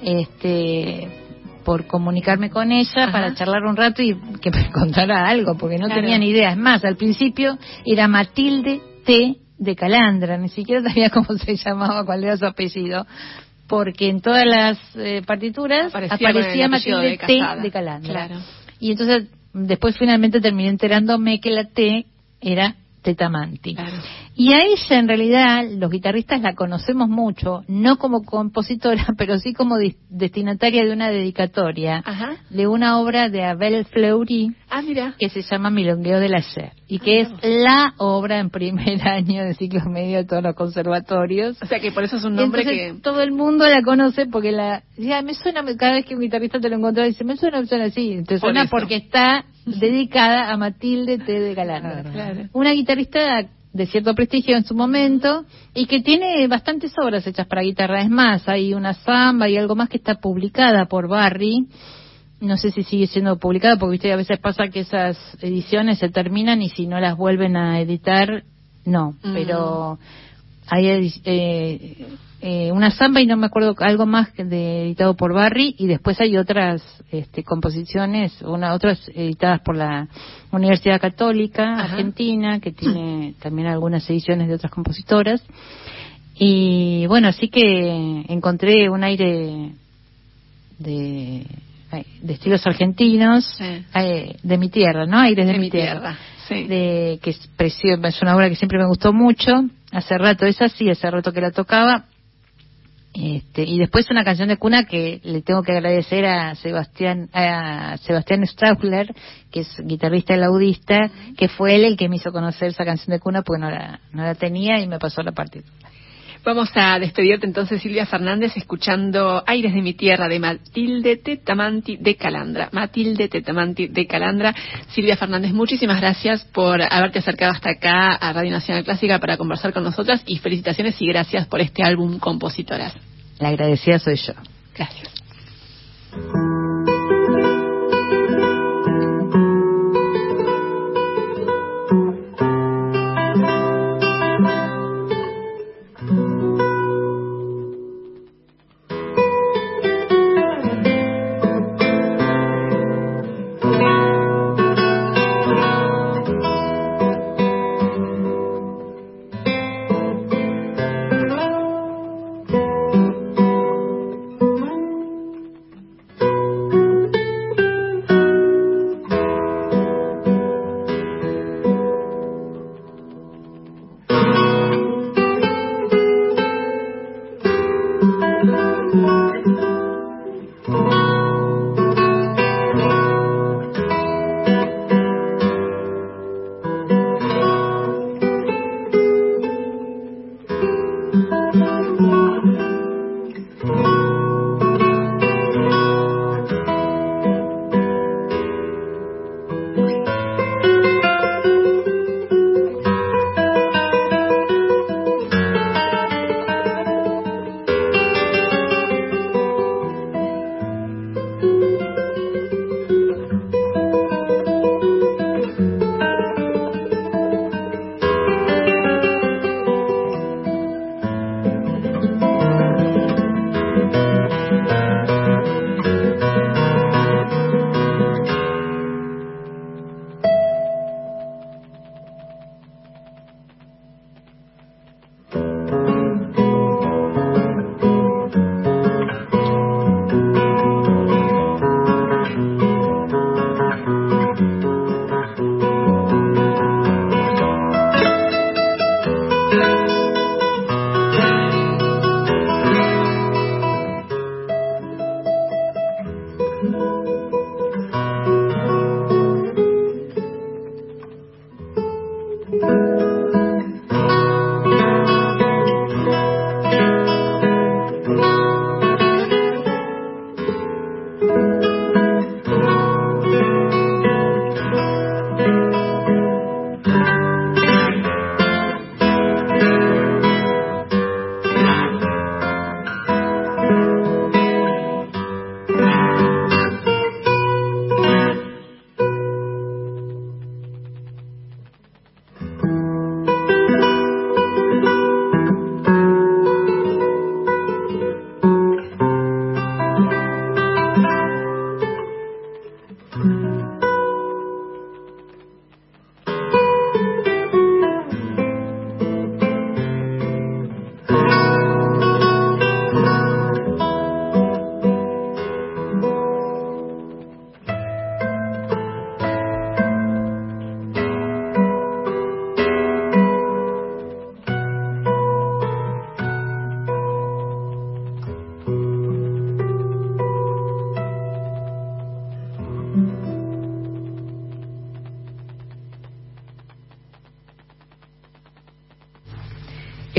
este por comunicarme con ella para charlar un rato y que me contara algo, porque no tenía ni idea. Es más, al principio era Matilde T. de Calandra, ni siquiera sabía cómo se llamaba, cuál era su apellido, porque en todas las eh, partituras aparecía, Matilde T. de Calandra. Y entonces, después finalmente terminé enterándome que la T era Tetamanti. Y a ella, en realidad, los guitarristas la conocemos mucho, no como compositora, pero sí como destinataria de una dedicatoria de una obra de Abel Fleury ah, que se llama Milongueo de la Ser y que es la obra en primer año de ciclo medio de todos los conservatorios. O sea que por eso es un nombre que todo el mundo la conoce porque la ya me suena cada vez que un guitarrista te lo encuentra dice me suena, me suena así, te suena porque está dedicada a Matilde T. de Galán. Una guitarrista de cierto prestigio en su momento y que tiene bastantes obras hechas para guitarra. Es más, hay una samba y algo más que está publicada por Barry. No sé si sigue siendo publicada porque ¿viste? a veces pasa que esas ediciones se terminan y si no las vuelven a editar, no. Mm. Pero hay eh, eh, una samba y no me acuerdo algo más de, editado por Barry y después hay otras este, composiciones, una, otras editadas por la Universidad Católica Argentina que tiene también algunas ediciones de otras compositoras y bueno así que encontré un aire de de estilos argentinos eh, de mi tierra, ¿no? Aires de, mi tierra. De, que es, es una obra que siempre me gustó mucho. Hace rato es así, hace rato que la tocaba. Este, y después una canción de cuna que le tengo que agradecer a Sebastián a Sebastián Strausler, que es guitarrista y laudista, que fue él el que me hizo conocer esa canción de cuna porque no la, no la tenía y me pasó la partitura. Vamos a despedirte entonces, Silvia Fernández, escuchando Aires de mi tierra de Matilde Tetamanti de Calandra. Matilde Tetamanti de Calandra. Silvia Fernández, muchísimas gracias por haberte acercado hasta acá a Radio Nacional Clásica para conversar con nosotras y felicitaciones y gracias por este álbum Compositoras. La agradecida soy yo. Gracias.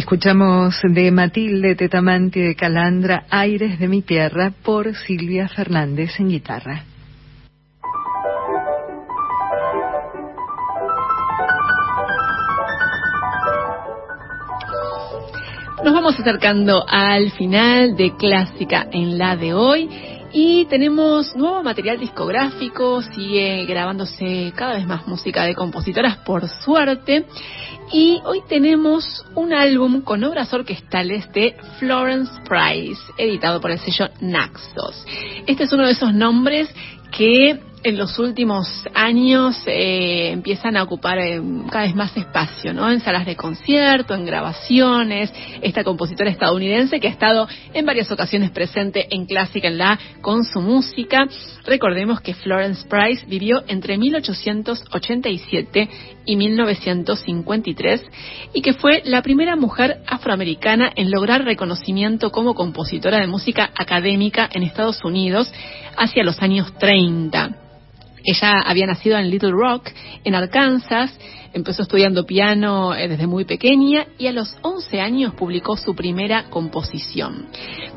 Escuchamos de Matilde Tetamanti de Calandra, Aires de mi tierra, por Silvia Fernández en guitarra. Nos vamos acercando al final de Clásica en la de hoy y tenemos nuevo material discográfico, sigue grabándose cada vez más música de compositoras por suerte. Y hoy tenemos un álbum con obras orquestales de Florence Price, editado por el sello Naxos. Este es uno de esos nombres que en los últimos años eh, empiezan a ocupar eh, cada vez más espacio, ¿no? En salas de concierto, en grabaciones. Esta compositora estadounidense que ha estado en varias ocasiones presente en Clásica la con su música. Recordemos que Florence Price vivió entre 1887 y 1953 y que fue la primera mujer afroamericana en lograr reconocimiento como compositora de música académica en Estados Unidos hacia los años 30. Ella había nacido en Little Rock, en Arkansas, empezó estudiando piano eh, desde muy pequeña y a los 11 años publicó su primera composición.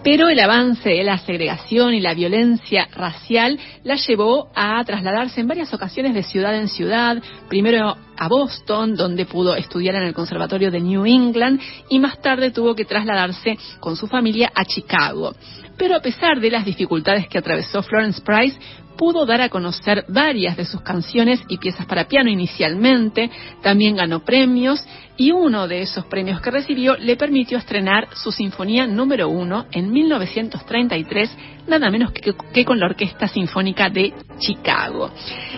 Pero el avance de la segregación y la violencia racial la llevó a trasladarse en varias ocasiones de ciudad en ciudad, primero a Boston, donde pudo estudiar en el Conservatorio de New England, y más tarde tuvo que trasladarse con su familia a Chicago. Pero a pesar de las dificultades que atravesó Florence Price, pudo dar a conocer varias de sus canciones y piezas para piano inicialmente, también ganó premios y uno de esos premios que recibió le permitió estrenar su sinfonía número uno en 1933, nada menos que, que, con la Orquesta Sinfónica de Chicago.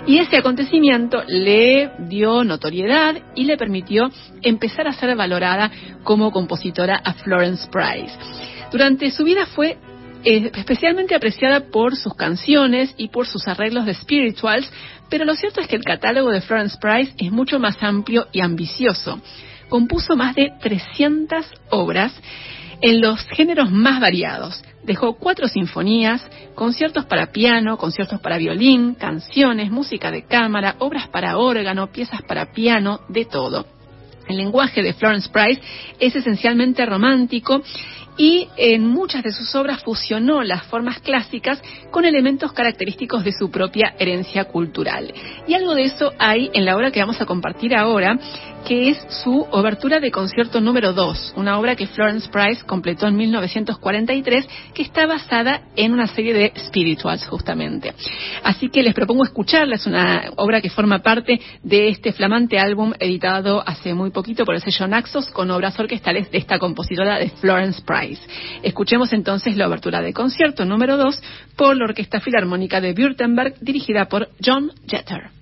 Y ese acontecimiento le dio notoriedad y le permitió empezar a ser valorada como compositora a Florence Price. Durante su vida fue especialmente apreciada por sus canciones y por sus arreglos de spirituals, pero lo cierto es que el catálogo de Florence Price es mucho más amplio y ambicioso. Compuso más de 300 obras en los géneros más variados. Dejó cuatro sinfonías, conciertos para piano, conciertos para violín, canciones, música de cámara, obras para órgano, piezas para piano, de todo. El lenguaje de Florence Price es esencialmente romántico y en muchas de sus obras fusionó las formas clásicas con elementos característicos de su propia herencia cultural. Y algo de eso hay en la obra que vamos a compartir ahora, que es su obertura de concierto número 2, una obra que Florence Price completó en 1943, que está basada en una serie de spirituals, justamente. Así que les propongo escucharla, es una obra que forma parte de este flamante álbum editado hace muy poquito por el sello Naxos, con obras orquestales de esta compositora de Florence Price. Escuchemos entonces la obertura de concierto número 2 por la Orquesta Filarmónica de Württemberg, dirigida por John Jeter.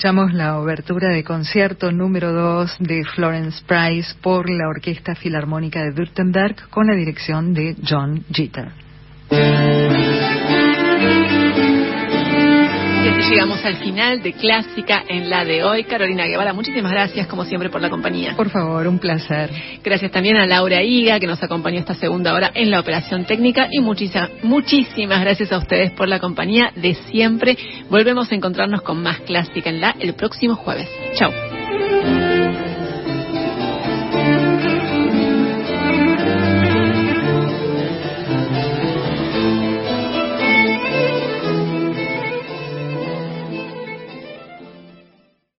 Escuchamos la obertura de concierto número 2 de Florence Price por la Orquesta Filarmónica de Württemberg con la dirección de John Jeter. Llegamos al final de Clásica en la de hoy. Carolina Guevara, muchísimas gracias como siempre por la compañía. Por favor, un placer. Gracias también a Laura Higa que nos acompañó esta segunda hora en la operación técnica y muchísimas, muchísimas gracias a ustedes por la compañía de siempre. Volvemos a encontrarnos con más Clásica en la el próximo jueves. Chao.